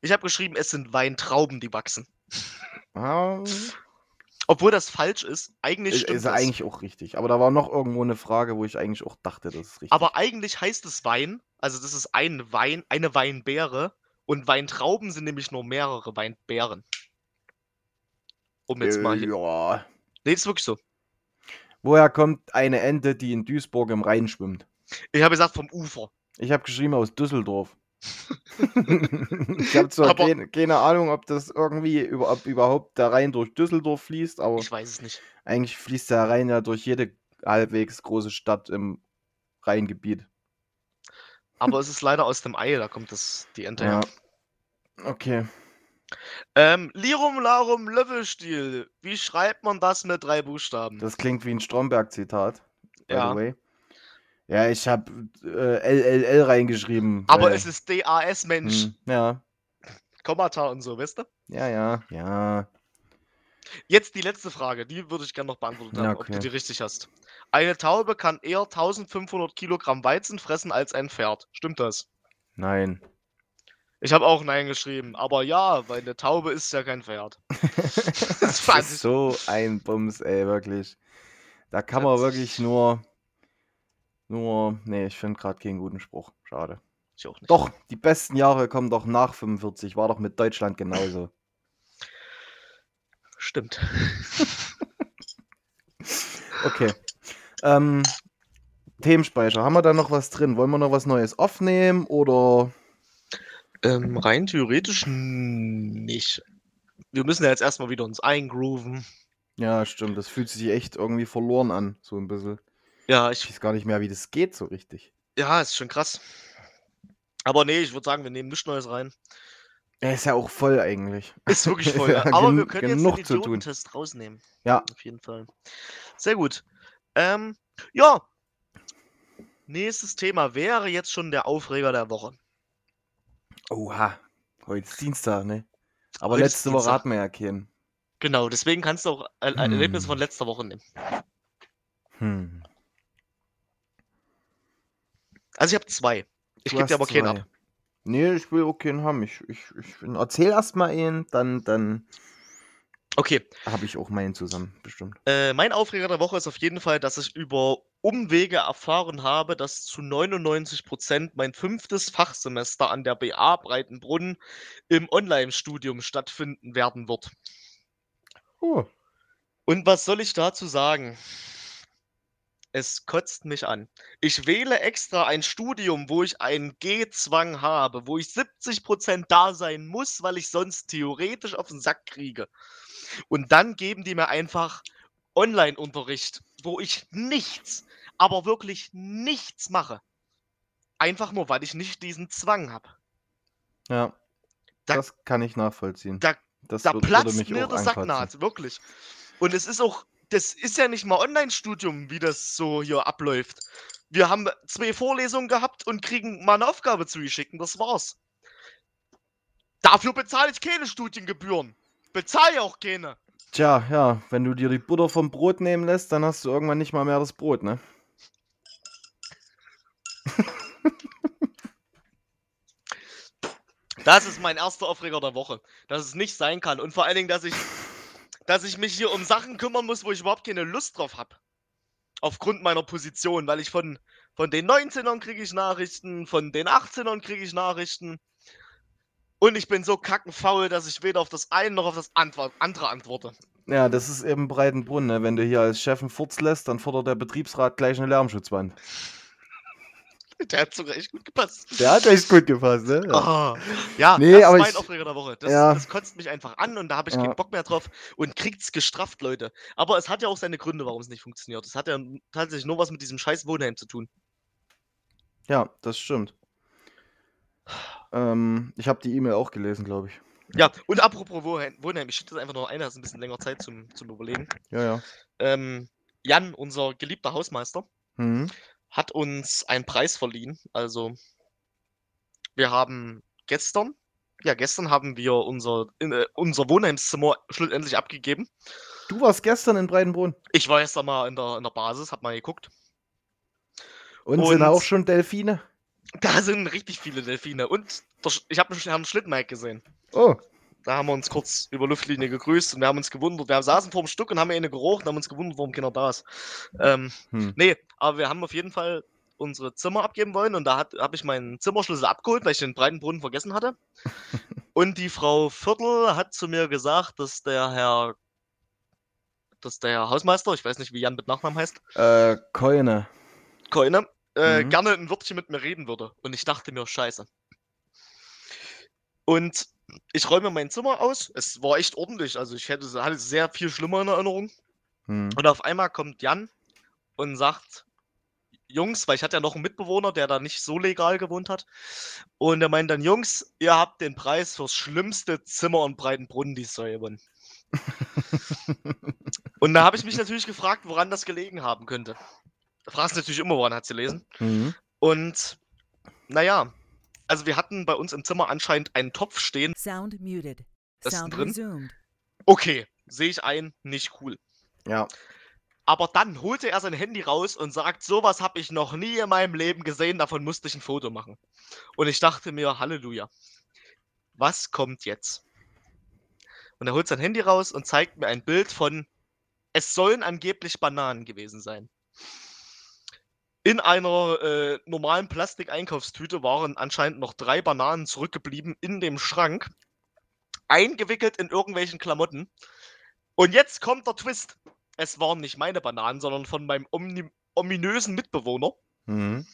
Ich habe geschrieben, es sind Weintrauben, die wachsen. Ah, Obwohl das falsch ist. Eigentlich ist, stimmt ist das. eigentlich auch richtig. Aber da war noch irgendwo eine Frage, wo ich eigentlich auch dachte, das ist richtig. Aber eigentlich heißt es Wein. Also das ist ein Wein, eine Weinbeere. Und Weintrauben sind nämlich nur mehrere Weinbeeren. Um jetzt mal hier. äh, ja. Nee, ist wirklich so. Woher kommt eine Ente, die in Duisburg im Rhein schwimmt? Ich habe gesagt vom Ufer. Ich habe geschrieben aus Düsseldorf. *laughs* ich habe zwar keine, keine Ahnung, ob das irgendwie über, ob überhaupt der Rhein durch Düsseldorf fließt, aber Ich weiß es nicht. eigentlich fließt der Rhein ja durch jede halbwegs große Stadt im Rheingebiet. Aber es ist leider aus dem Ei, da kommt das, die Ente Ja. her. Okay. Ähm, Lirum Larum Löffelstiel. Wie schreibt man das mit drei Buchstaben? Das klingt wie ein Stromberg-Zitat. By Ja. the way. Ja, ich habe äh, LLL reingeschrieben. Aber weil- es ist DAS, Mensch. Hm, ja, Kommata und so, weißt du? ja, ja, ja. Jetzt die letzte Frage, die würde ich gerne noch beantwortet Ja, haben, ob du okay. die richtig hast. Eine Taube kann eher 1500 Kilogramm Weizen fressen als ein Pferd. Stimmt das? Nein. Ich habe auch Nein geschrieben, aber ja, weil eine Taube ist ja kein Pferd. *laughs* das fand ist so ein Bums, ey, wirklich. Da kann man Das- wirklich nur. Nur. Nee, ich finde gerade keinen guten Spruch. Schade. Ich auch nicht. Doch, die besten Jahre kommen doch nach 45. War doch mit Deutschland genauso. Stimmt. *laughs* Okay. Ähm, Themenspeicher. Haben wir da noch was drin? Wollen wir noch was Neues aufnehmen oder. Ähm, rein theoretisch nicht. Wir müssen ja jetzt erstmal wieder uns eingrooven. Ja, stimmt. Das fühlt sich echt irgendwie verloren an. So ein bisschen. Ja, Ich ich, weiß gar nicht mehr, wie das geht so richtig. ja, ist schon krass. Aber nee, ich würde sagen, wir nehmen nichts Neues rein. Er ist ja auch voll eigentlich. Ist wirklich *laughs* voll. Ja, Aber wir können jetzt den. Idiotentest rausnehmen. Ja. Auf jeden Fall. Sehr gut. Ähm, ja. Nächstes Thema wäre jetzt schon der Aufreger der Woche. Oha. Heute ist Dienstag, ne? Aber Heute letzte Woche hatten wir ja keinen. Genau, deswegen kannst du auch ein ein Erlebnis Hm. von letzter Woche nehmen. Hm. Also ich habe zwei. Ich gebe dir aber keinen zwei. ab. Nee, ich will auch keinen haben. Ich, ich, ich erzähl erst mal einen, dann, dann Okay. habe ich auch meinen zusammen, bestimmt. Äh, mein Aufreger der Woche ist auf jeden Fall, dass ich über Umwege erfahren habe, dass zu 99% mein fünftes Fachsemester an der BA Breitenbrunn im Online-Studium stattfinden werden wird. Oh. Und was soll ich dazu sagen? Es kotzt mich an. Ich wähle extra ein Studium, wo ich einen G-Zwang habe, wo ich 70% da sein muss, weil ich sonst theoretisch auf den Sack kriege. Und dann geben die mir einfach Online-Unterricht, wo ich nichts, aber wirklich nichts mache. Einfach nur, weil ich nicht diesen Zwang habe. Ja. Da- das kann ich nachvollziehen. da- das Da würde platzt mir der ankotzen. Sacknaht, wirklich. Und es ist auch, das ist ja nicht mal Online-Studium, wie das so hier abläuft. Wir haben zwei Vorlesungen gehabt und kriegen mal eine Aufgabe zugeschickt und das war's. Dafür bezahle ich keine Studiengebühren. Bezahle auch keine. Tja, ja, wenn du dir die Butter vom Brot nehmen lässt, dann hast du irgendwann nicht mal mehr das Brot, ne? Das ist mein erster Aufreger der Woche. Dass es nicht sein kann. Und vor allen Dingen, dass ich, dass ich mich hier um Sachen kümmern muss, wo ich überhaupt keine Lust drauf habe. Aufgrund meiner Position, weil ich von, von den 19ern kriege ich Nachrichten, von den 18ern kriege ich Nachrichten. Und ich bin so kackenfaul, dass ich weder auf das eine noch auf das andere antworte. Ja, das ist eben Breitenbrunn, ne? Wenn du hier als Chef einen Furz lässt, dann fordert der Betriebsrat gleich eine Lärmschutzwand. *laughs* Der hat sogar echt gut gepasst. Der hat echt gut gepasst, ne? Ja, oh, ja Nee, das aber ist mein ich- Aufreger der Woche. Das, ja. das kotzt mich einfach an und da habe ich Ja. keinen Bock mehr drauf und kriegt's gestrafft, Leute. Aber es hat ja auch seine Gründe, warum es nicht funktioniert. Es hat ja tatsächlich nur was mit diesem scheiß Wohnheim zu tun. Ja, das stimmt. Ähm, ich habe die E-Mail auch gelesen, glaube ich. Ja, und apropos Wohnheim, ich schütte das einfach noch ein, hast ein bisschen länger Zeit zum, zum Überlegen. Ja, ja. Ähm, Jan, unser geliebter Hausmeister, Mhm. Hat uns einen Preis verliehen. Also, wir haben gestern, ja, gestern haben wir unser, in, äh, unser Wohnheimszimmer schlussendlich abgegeben. Du warst gestern in Breitenbrunn. Ich war erst einmal in der, in der Basis, hab mal geguckt. Und, Und- sind auch schon Delfine? Da sind richtig viele Delfine. Und der, ich habe einen Herrn Schlittmike gesehen. Oh, Da haben wir uns kurz über Luftlinie gegrüßt und wir haben uns gewundert. Wir saßen vor dem Stück und haben eine gerochen und haben uns gewundert, warum keiner da ist. Ähm, hm. nee, aber wir haben auf jeden Fall unsere Zimmer abgeben wollen und da habe ich meinen Zimmerschlüssel abgeholt, weil ich den Breitenbrunnen vergessen hatte. *laughs* und die Frau Viertel hat zu mir gesagt, dass der Herr, dass der Herr Hausmeister, ich weiß nicht, wie Jan mit Nachnamen heißt, äh, Keune. Keune, äh, Mhm. gerne ein Wörtchen mit mir reden würde. Und ich dachte mir, scheiße. Und ich räume mein Zimmer aus. Es war echt ordentlich. Also ich hätte, hatte sehr viel schlimmer in Erinnerung. Hm. Und auf einmal kommt Jan und sagt, Jungs, weil ich hatte ja noch einen Mitbewohner, der da nicht so legal gewohnt hat. Und er meint dann, Jungs, ihr habt den Preis fürs schlimmste Zimmer in Breitenbrunn dieses Jahr gewonnen. *laughs* Und da habe ich mich natürlich gefragt, woran das gelegen haben könnte. Da fragst du natürlich immer, woran hat sie gelesen. Mhm. Und naja, also wir hatten bei uns im Zimmer anscheinend einen Topf stehen. Sound muted. Das ist Sound drin? resumed. Okay, sehe ich ein, nicht cool. Ja. Aber dann holte er sein Handy raus und sagt, sowas habe ich noch nie in meinem Leben gesehen, davon musste ich ein Foto machen. Und ich dachte mir, Halleluja, was kommt jetzt? Und er holt sein Handy raus und zeigt mir ein Bild von, es sollen angeblich Bananen gewesen sein. In einer äh, normalen Plastikeinkaufstüte waren anscheinend noch drei Bananen zurückgeblieben in dem Schrank, eingewickelt in irgendwelchen Klamotten. Und jetzt kommt der Twist. Es waren nicht meine Bananen, sondern von meinem ominösen Mitbewohner. Mhm.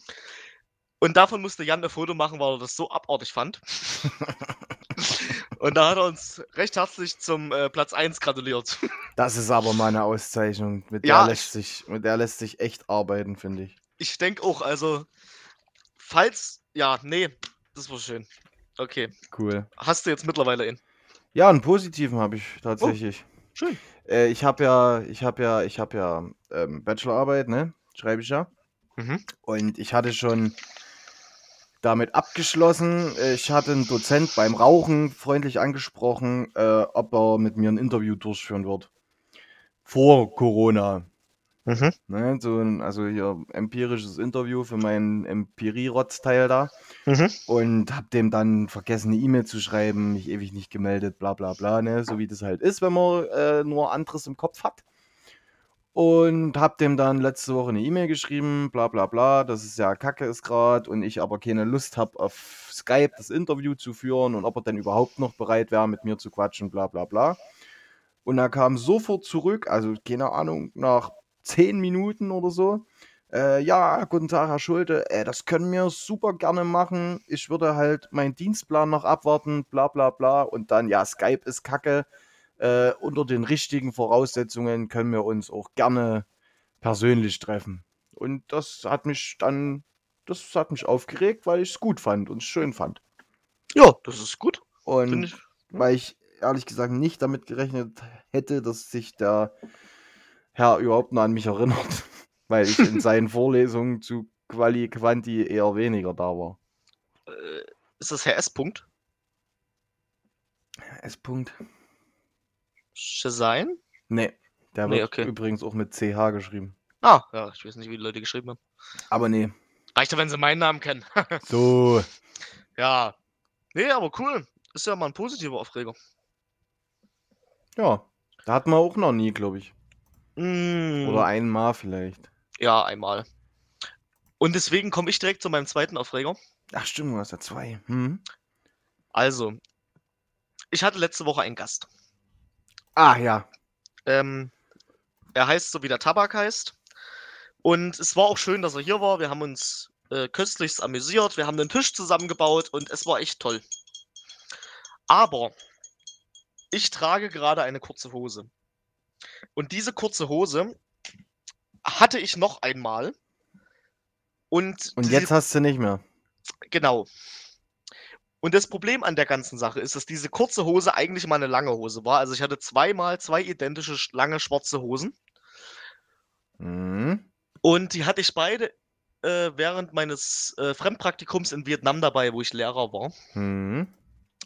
Und davon musste Jan ein Foto machen, weil er das so abartig fand. *laughs* Und da hat er uns recht herzlich zum äh, Platz 1 gratuliert. *laughs* Das ist aber mal eine Auszeichnung. Mit Ja, der lässt sich, mit der lässt sich echt arbeiten, finde ich. Ich denke auch, also, falls, ja, nee, das war schön. Okay, Cool. hast du jetzt mittlerweile in. Ja, einen positiven habe ich tatsächlich. Schön. Äh, ich habe ja, ich habe ja, ich habe ja ähm, Bachelorarbeit, ne? Schreibe ich ja. Mhm. Und ich hatte schon damit abgeschlossen. Ich hatte einen Dozent beim Rauchen freundlich angesprochen, äh, ob er mit mir ein Interview durchführen wird. Vor Corona. Mhm. Ne? So ein, also hier empirisches Interview für meinen Empirie-Rotz-Teil da. Mhm. Und hab dem dann vergessen, eine E-Mail zu schreiben, mich ewig nicht gemeldet, bla bla bla, ne? So wie das halt ist, wenn man äh, nur anderes im Kopf hat. Und hab dem dann letzte Woche eine E-Mail geschrieben, bla bla bla, dass es ja kacke ist gerade und ich aber keine Lust habe, auf Skype das Interview zu führen und ob er denn überhaupt noch bereit wäre, mit mir zu quatschen, bla bla bla. Und er kam sofort zurück, also keine Ahnung, nach zehn Minuten oder so. Äh, ja, guten Tag, Herr Schulte. Äh, das können wir super gerne machen. Ich würde halt meinen Dienstplan noch abwarten, bla bla bla. Und dann, ja, Skype ist kacke. Äh, unter den richtigen Voraussetzungen können wir uns auch gerne persönlich treffen. Und das hat mich dann, das hat mich aufgeregt, weil ich es gut fand und es schön fand. Ja, das ist gut. Und ich. weil ich ehrlich gesagt nicht damit gerechnet hätte, dass sich der Herr überhaupt noch an mich erinnert, *laughs* weil ich in *laughs* seinen Vorlesungen zu Quali Quanti eher weniger da war. Äh, ist das Herr S. Punkt? S. -Punkt. Schesein? Nee, der Nee, wird okay. übrigens auch mit CH geschrieben. Ah, ja, ich weiß nicht, wie die Leute geschrieben haben. Aber nee. Reicht ja, wenn sie meinen Namen kennen. *laughs* So. ja. Nee, aber cool. Ist ja mal ein positiver Aufreger. Ja. Da hatten wir auch noch nie, glaube ich. Mm, Oder einmal vielleicht. ja, einmal. Und deswegen komme ich direkt zu meinem zweiten Aufreger. Ach stimmt, du hast ja zwei. Hm? Also, ich hatte letzte Woche einen Gast. Ah ja. Ähm, er heißt so, wie der Tabak heißt. Und es war auch schön, dass er hier war. Wir haben uns äh, köstlichst amüsiert. Wir haben einen Tisch zusammengebaut und es war echt toll. Aber ich trage gerade eine kurze Hose. Und diese kurze Hose hatte ich noch einmal. Und, Und jetzt hast du nicht mehr. Genau. Und das Problem an der ganzen Sache ist, dass diese kurze Hose eigentlich mal eine lange Hose war. Also ich hatte zweimal zwei identische sch- lange schwarze Hosen. Hm? Und die hatte ich beide äh, während meines äh, Fremdpraktikums in Vietnam dabei, wo ich Lehrer war. Hm?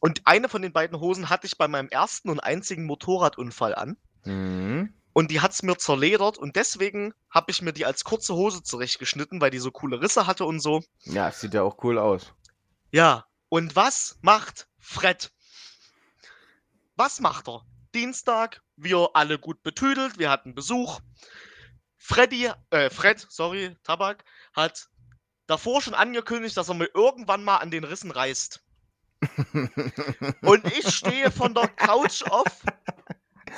Und eine von den beiden Hosen hatte ich bei meinem ersten und einzigen Motorradunfall an. Hm? Und die hat es mir zerledert. Und deswegen habe ich mir die als kurze Hose zurechtgeschnitten, weil die so coole Risse hatte und so. Ja, sieht ja auch cool aus. Ja, und was macht Fred? Was macht er? Dienstag, wir alle gut betüdelt, wir hatten Besuch. Freddy, äh, Fred, sorry, Tabak, hat davor schon angekündigt, dass er mir irgendwann mal an den Rissen reißt. *laughs* Und ich stehe von der Couch auf.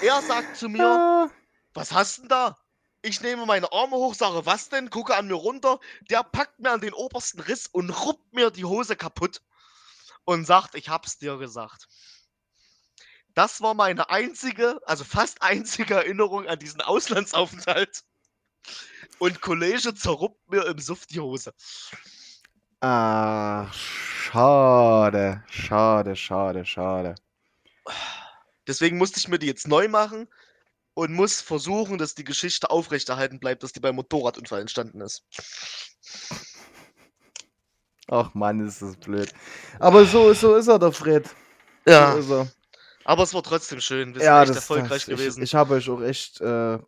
Er sagt zu mir, Ah, was hast denn da? Ich nehme meine Arme hoch, sage, was denn? Gucke an mir runter. Der packt mir an den obersten Riss und ruppt mir die Hose kaputt und sagt, ich hab's dir gesagt. Das war meine einzige, also fast einzige Erinnerung an diesen Auslandsaufenthalt. Und Kollege zerruppt mir im Suff die Hose. Ach, schade. Schade, schade, schade. Deswegen musste ich mir die jetzt neu machen und muss versuchen, dass die Geschichte aufrechterhalten bleibt, dass die beim Motorradunfall entstanden ist. Ach Mann, ist das blöd. Aber so, so ist er, der Fred. Ja, So ist er. aber es war trotzdem schön. Wir sind Ja, echt das, erfolgreich das, ich, gewesen. ich habe euch auch echt äh,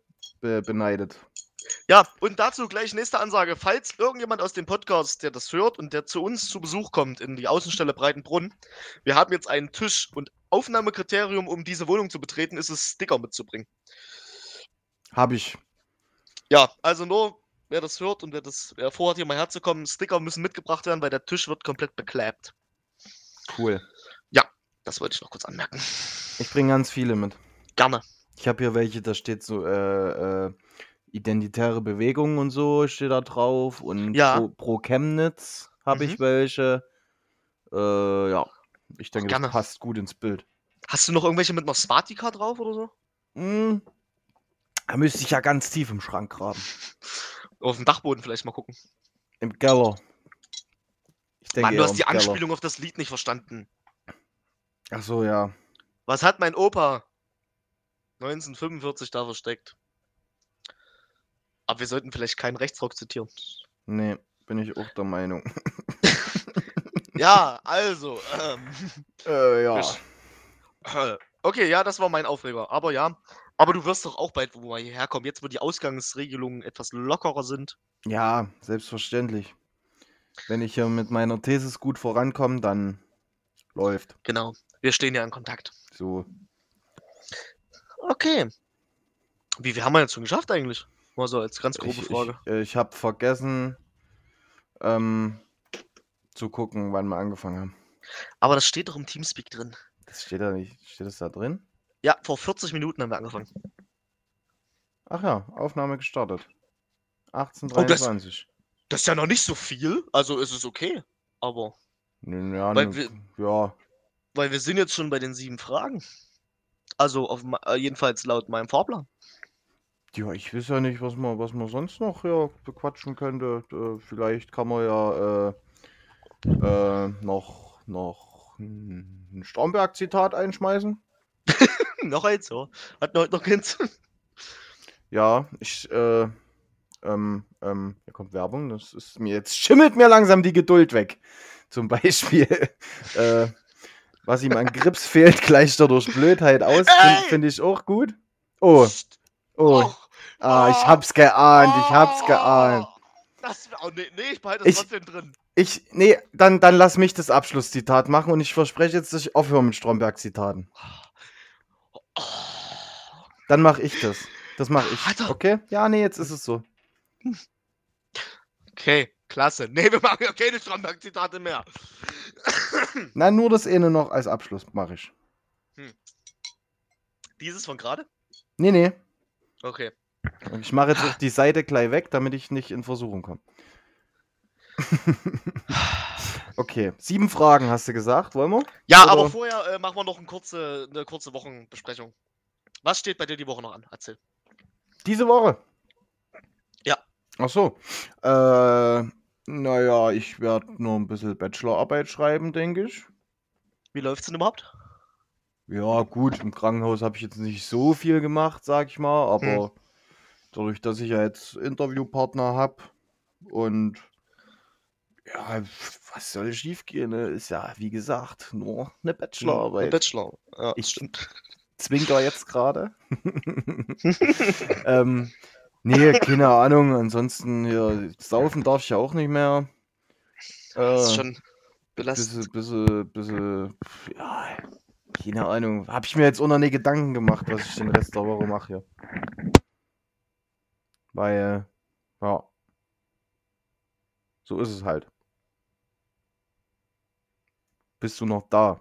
be beneidet. Ja, und dazu gleich nächste Ansage. Falls irgendjemand aus dem Podcast, der das hört und der zu uns zu Besuch kommt in die Außenstelle Breitenbrunn, wir haben jetzt einen Tisch und Aufnahmekriterium, um diese Wohnung zu betreten, ist es, Sticker mitzubringen. Hab ich. Ja, also nur, wer das hört und wer das wer vorhat, hier mal herzukommen, Sticker müssen mitgebracht werden, weil der Tisch wird komplett beklebt. Cool. Das wollte ich noch kurz anmerken. Ich bringe ganz viele mit. Gerne. Ich habe hier welche, da steht so äh, äh, identitäre Bewegung und so steht da drauf und Ja. pro, pro Chemnitz habe Mhm. ich welche. Äh, ja, ich denke, gerne. das passt gut ins Bild. Hast du noch irgendwelche mit einer Swatika drauf oder so? Hm, da müsste ich ja ganz tief im Schrank graben. *laughs* Auf dem Dachboden vielleicht mal gucken. Im Keller. Ich denke Mann, du hast die Keller. Anspielung auf das Lied nicht verstanden. Ach so, ja. Was hat mein Opa 1945 da versteckt? Aber wir sollten vielleicht keinen Rechtsrock zitieren. Nee, bin ich auch der Meinung. *laughs* Ja, also. Ähm, äh, ja. Ich- okay, ja, das war mein Aufreger. Aber ja, aber du wirst doch auch bald wo wir hierher kommen. Jetzt, wo die Ausgangsregelungen etwas lockerer sind. Ja, selbstverständlich. Wenn ich hier mit meiner Thesis gut vorankomme, dann läuft. Genau. Wir stehen ja in Kontakt. So. Okay. Wie viel haben wir jetzt schon geschafft eigentlich? Mal so als ganz grobe Ich, Frage. ich, äh, ich habe vergessen ähm, zu gucken, wann wir angefangen haben. Aber das steht doch im Teamspeak drin. Das steht da nicht. Steht das da drin? Ja, vor 40 Minuten haben wir angefangen. Ach ja, Aufnahme gestartet. Oh, das- 1823. Das ist ja noch nicht so viel. Also ist es okay. Aber, ja, weil ne- wir- ja, weil wir sind jetzt schon bei den sieben Fragen. Also auf, äh, jedenfalls laut meinem Fahrplan. Ja, ich weiß ja nicht, was man, was man sonst noch ja, bequatschen könnte. Äh, vielleicht kann man ja äh, äh, noch, noch ein Stromberg-Zitat einschmeißen. *laughs* noch eins, ja. Hatten wir heute noch keins. Ja, ich, äh, ähm, ähm, hier kommt Werbung, das ist mir jetzt, schimmelt mir langsam die Geduld weg. Zum Beispiel, *laughs* äh, was ihm an Grips fehlt, gleicht er durch Blödheit aus. Finde find ich auch gut. Oh, Psst. Oh. Och. Ah, ich Oh. hab's geahnt, ich hab's Oh. geahnt. Das, oh, nee, nee, ich behalte das Ich- trotzdem drin. Ich, nee, dann, dann lass mich das Abschlusszitat machen und ich verspreche jetzt, dass ich aufhöre mit Stromberg-Zitaten. Oh. Dann mache ich das. Das mache ich. Alter. Okay? Ja, nee, jetzt ist es so. Okay, klasse. Nee, wir machen ja keine Stromberg-Zitate mehr. Na, nur das eine noch als Abschluss mache ich. Dieses von gerade? Nee, nee. Okay. Ich mache jetzt die Seite gleich weg, damit ich nicht in Versuchung komme. *laughs* okay, sieben Fragen hast du gesagt, wollen wir? Ja, Oder- aber vorher äh, machen wir noch eine kurze, eine kurze Wochenbesprechung. Was steht bei dir die Woche noch an? Erzähl. Diese Woche? Ja. Ach so. Äh, naja, ich werde nur ein bisschen Bachelorarbeit schreiben, denke ich. Wie läuft's denn überhaupt? Ja, gut, im Krankenhaus habe ich jetzt nicht so viel gemacht, sag ich mal, aber Hm. dadurch, dass ich ja jetzt Interviewpartner habe und ja, was soll schiefgehen, ne? Ist ja, wie gesagt, nur eine Ein Bachelorarbeit. Bachelor. Ja, Ich- stimmt. Zwinker jetzt gerade. *laughs* *laughs* ähm, nee, keine Ahnung. Ansonsten hier, saufen darf ich ja auch nicht mehr. Das ist Äh, schon belastend. bisschen, bisschen, bisschen, ja, keine Ahnung. Habe ich mir jetzt auch noch nie Gedanken gemacht, was ich den Rest der Woche mache hier. Weil, ja, so ist es halt. Bist du noch da?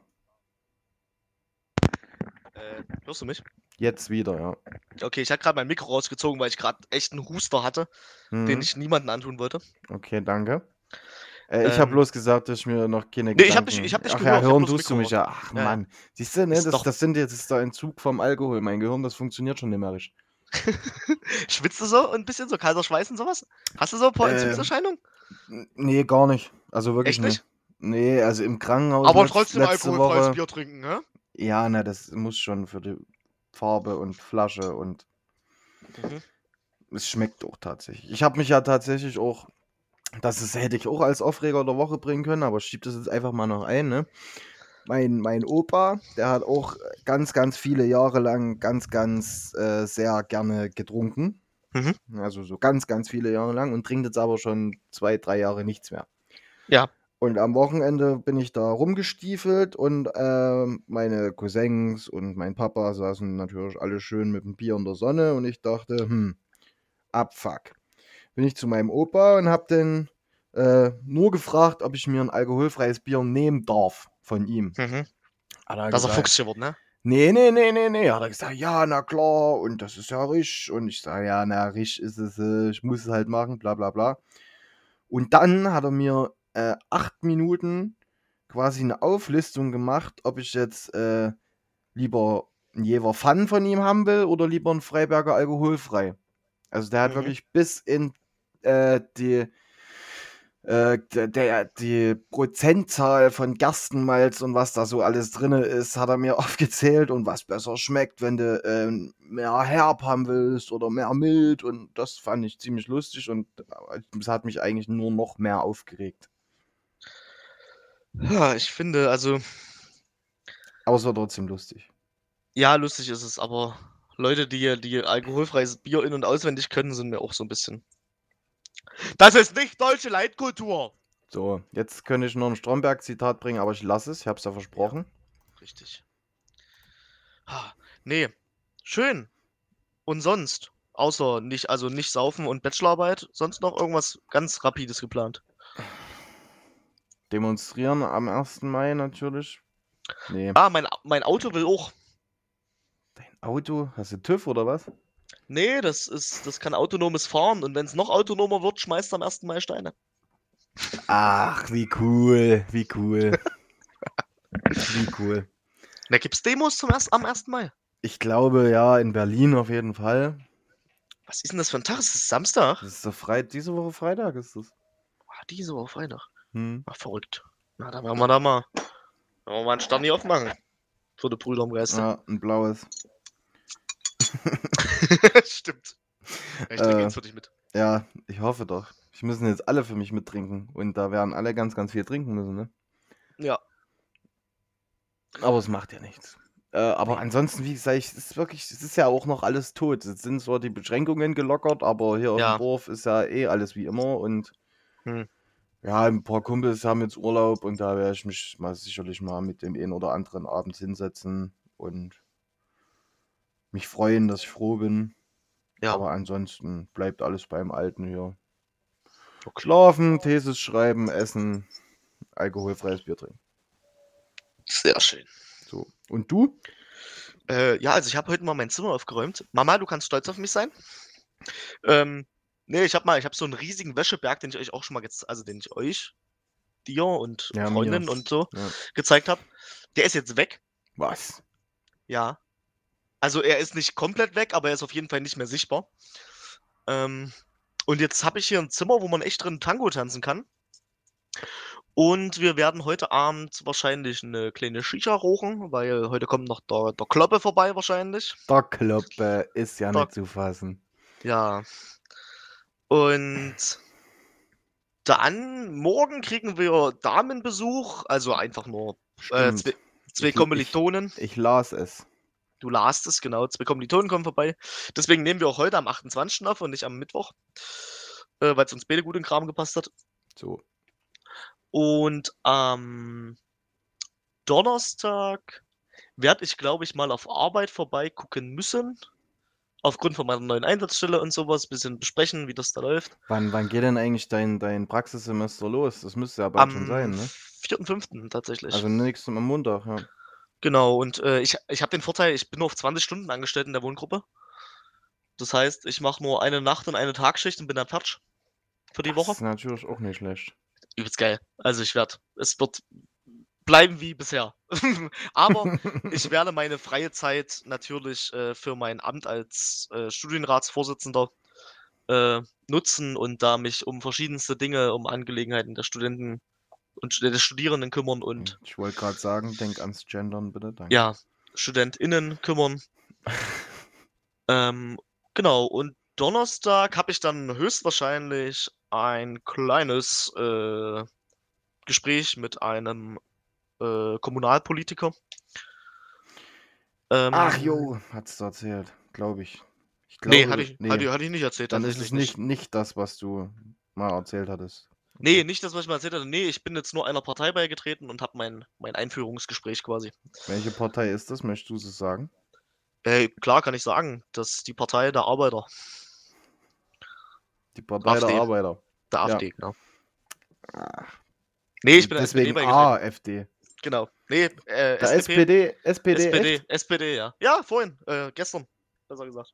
Äh, hörst du mich? Jetzt wieder, ja. Okay, ich hatte gerade mein Mikro rausgezogen, weil ich gerade echt einen Huster hatte, den Mhm. ich niemandem antun wollte. Okay, danke. Äh, ich habe Ähm, bloß gesagt, dass ich mir noch keine Nee, ich hab dich- Gedanken... ich hab dich Ach gehört, ja, ich hab hören bloß tust du mich ja. Ach Ja. Mann. Siehst du, ne, das, doch- das, sind jetzt, das ist der Entzug vom Alkohol. Mein Gehirn, das funktioniert schon nimmerisch. *laughs* Schwitzt du so ein bisschen, so kalter Schweiß und sowas? Hast du so ein paar Ähm, Entzugserscheinungen? Nee, gar nicht. Also wirklich Echt nicht? Nee, also im Krankenhaus Aber trotzdem alkoholfreies Woche. Bier trinken, hä? Ja, na, das muss schon für die Farbe und Flasche und Mhm. es schmeckt auch tatsächlich. Ich habe mich ja tatsächlich auch, das ist, hätte ich auch als Aufreger der Woche bringen können, aber ich schieb das jetzt einfach mal noch ein, ne? Mein, mein Opa, der hat auch ganz, ganz viele Jahre lang ganz, ganz äh, sehr gerne getrunken. Mhm. Also so ganz, ganz viele Jahre lang und trinkt jetzt aber schon zwei, drei Jahre nichts mehr. Ja. Und am Wochenende bin ich da rumgestiefelt und ähm, meine Cousins und mein Papa saßen natürlich alle schön mit dem Bier in der Sonne und ich dachte, hm, abfuck. Bin ich zu meinem Opa und hab den äh, nur gefragt, ob ich mir ein alkoholfreies Bier nehmen darf von ihm. Mhm. Hat er Das ist er gesagt, Fuchs geworden, ne? Nee, nee, nee, nee, nee. Hat er gesagt, ja, na klar, und das ist ja Risch. Und ich sage, ja, na, Risch ist es, äh, ich muss es halt machen, bla bla bla. Und dann hat er mir äh, acht Minuten quasi eine Auflistung gemacht, ob ich jetzt äh, lieber ein Jever Fun von ihm haben will oder lieber ein Freiberger alkoholfrei. Also der hat Mhm. wirklich bis in äh, die äh, der, die Prozentzahl von Gerstenmalz und was da so alles drin ist, hat er mir *laughs* aufgezählt und was besser schmeckt, wenn du ähm, mehr herb haben willst oder mehr mild und das fand ich ziemlich lustig und es hat mich eigentlich nur noch mehr aufgeregt. Ja, ich finde, also, Aber es war trotzdem lustig. ja, lustig ist es, aber Leute, die, die alkoholfreies Bier in- und auswendig können, sind mir auch so ein bisschen. Das ist nicht deutsche Leitkultur! So, jetzt könnte ich noch ein Stromberg-Zitat bringen, aber ich lasse es, ich habe es ja versprochen. Richtig. Ah, Nee, schön. Und sonst? Außer nicht, also nicht saufen und Bachelorarbeit, sonst noch irgendwas ganz Rapides geplant. Demonstrieren am 1. Mai natürlich. Nee. Ah, mein, mein Auto will auch. Dein Auto? Hast du TÜV oder was? Nee, das ist, das kann autonomes Fahren und wenn es noch autonomer wird, schmeißt am 1. Mai Steine. Ach, wie cool, wie cool. *laughs* wie cool. Da gibt's Demos zum erst, am 1. Mai. Ich glaube, ja, in Berlin auf jeden Fall. Was ist denn das für ein Tag? Ist das Samstag? Das ist doch Frei diese Woche Freitag ist das. Ah, diese Woche Freitag. Hm. Ach, verrückt. Na, da werden wir da mal, werden wir mal einen Sterni aufmachen. Für die Brüder im Geiste. Ja, ein blaues. *laughs* Stimmt. Ich trinke Äh, jetzt für dich mit. Ja, ich hoffe doch. Ich müssen jetzt alle für mich mittrinken. Und da werden alle ganz, ganz viel trinken müssen, ne? Ja. Aber es macht ja nichts. Äh, aber ansonsten, wie gesagt, es ist wirklich, es ist ja auch noch alles tot. Es sind zwar die Beschränkungen gelockert, aber hier Ja. dem Dorf ist ja eh alles wie immer und Hm. ja, ein paar Kumpels haben jetzt Urlaub und da werde ich mich mal sicherlich mal mit dem einen oder anderen abends hinsetzen und mich freuen, dass ich froh bin. Ja. Aber ansonsten bleibt alles beim Alten hier. Okay. Schlafen, Thesis schreiben, essen, alkoholfreies Bier trinken. Sehr schön. So. Und du? Äh, ja, also ich habe heute mal mein Zimmer aufgeräumt. Mama, du kannst stolz auf mich sein. Ähm, nee, ich habe mal, ich habe so einen riesigen Wäscheberg, den ich euch auch schon mal jetzt, also den ich euch, dir und Ja. Freundinnen und so Ja. gezeigt habe. Der ist jetzt weg. Was? Ja. Also er ist nicht komplett weg, aber er ist auf jeden Fall nicht mehr sichtbar. Ähm, und jetzt habe ich hier ein Zimmer, wo man echt drin Tango tanzen kann. Und wir werden heute Abend wahrscheinlich eine kleine Shisha rauchen, weil heute kommt noch der, der Kloppe vorbei wahrscheinlich. Der Kloppe ist ja Der- nicht zu fassen. Ja. Und dann morgen kriegen wir Damenbesuch, also einfach nur äh, zwei, zwei Ich- Kommilitonen. Ich las es. Du lasst es, genau. Zwei Kommilitonen kommen vorbei. Deswegen nehmen wir auch heute am 28. auf und nicht am Mittwoch. Äh, weil es uns beide gut in den Kram gepasst hat. So. Und am Donnerstag werde ich, glaube ich, mal auf Arbeit vorbeigucken müssen. Aufgrund von meiner neuen Einsatzstelle und sowas. Bisschen besprechen, wie das da läuft. Wann, wann geht denn eigentlich dein, dein Praxissemester los? Das müsste ja bald Am schon sein, ne? 4.5. tatsächlich. Also nächstes am Montag, ja. Genau, und äh, ich, ich habe den Vorteil, ich bin nur auf 20 Stunden angestellt in der Wohngruppe. Das heißt, ich mache nur eine Nacht und eine Tagschicht und bin dann fertig für die Das Woche. ist natürlich auch nicht schlecht. Übelst geil. Also ich werde, es wird bleiben wie bisher. *laughs* Aber ich *laughs* werde meine freie Zeit natürlich äh, für mein Amt als äh, Studienratsvorsitzender äh, nutzen und da mich um verschiedenste Dinge, um Angelegenheiten der Studenten und der Studierenden kümmern und Ich wollte gerade sagen, denk ans Gendern bitte. Danke. ja, StudentInnen kümmern. *laughs* ähm, genau, und Donnerstag habe ich dann höchstwahrscheinlich ein kleines äh, Gespräch mit einem äh, Kommunalpolitiker. Ähm, Ach jo, hat's du erzählt, glaube ich. Ich Nee, glaube, hatte ich, nee, Hatte, ich- hatte ich nicht erzählt. dann ist es nicht, nicht das, was du mal erzählt hattest. Nee, nicht das, was ich mal erzählt hatte. Nee, ich bin jetzt nur einer Partei beigetreten und habe mein, mein Einführungsgespräch quasi. Welche Partei ist das? Möchtest du es sagen? Äh, klar kann ich sagen, das ist die Partei der Arbeiter, Die Partei AfD. der Arbeiter. der Ja. AfD, genau. Ach, Nee, ich bin der deswegen SPD beigetreten. AfD. Genau. Nee, äh, Der SPD. SPD, SPD, SPD, echt? SPD, ja. Ja, vorhin, äh, gestern, besser gesagt.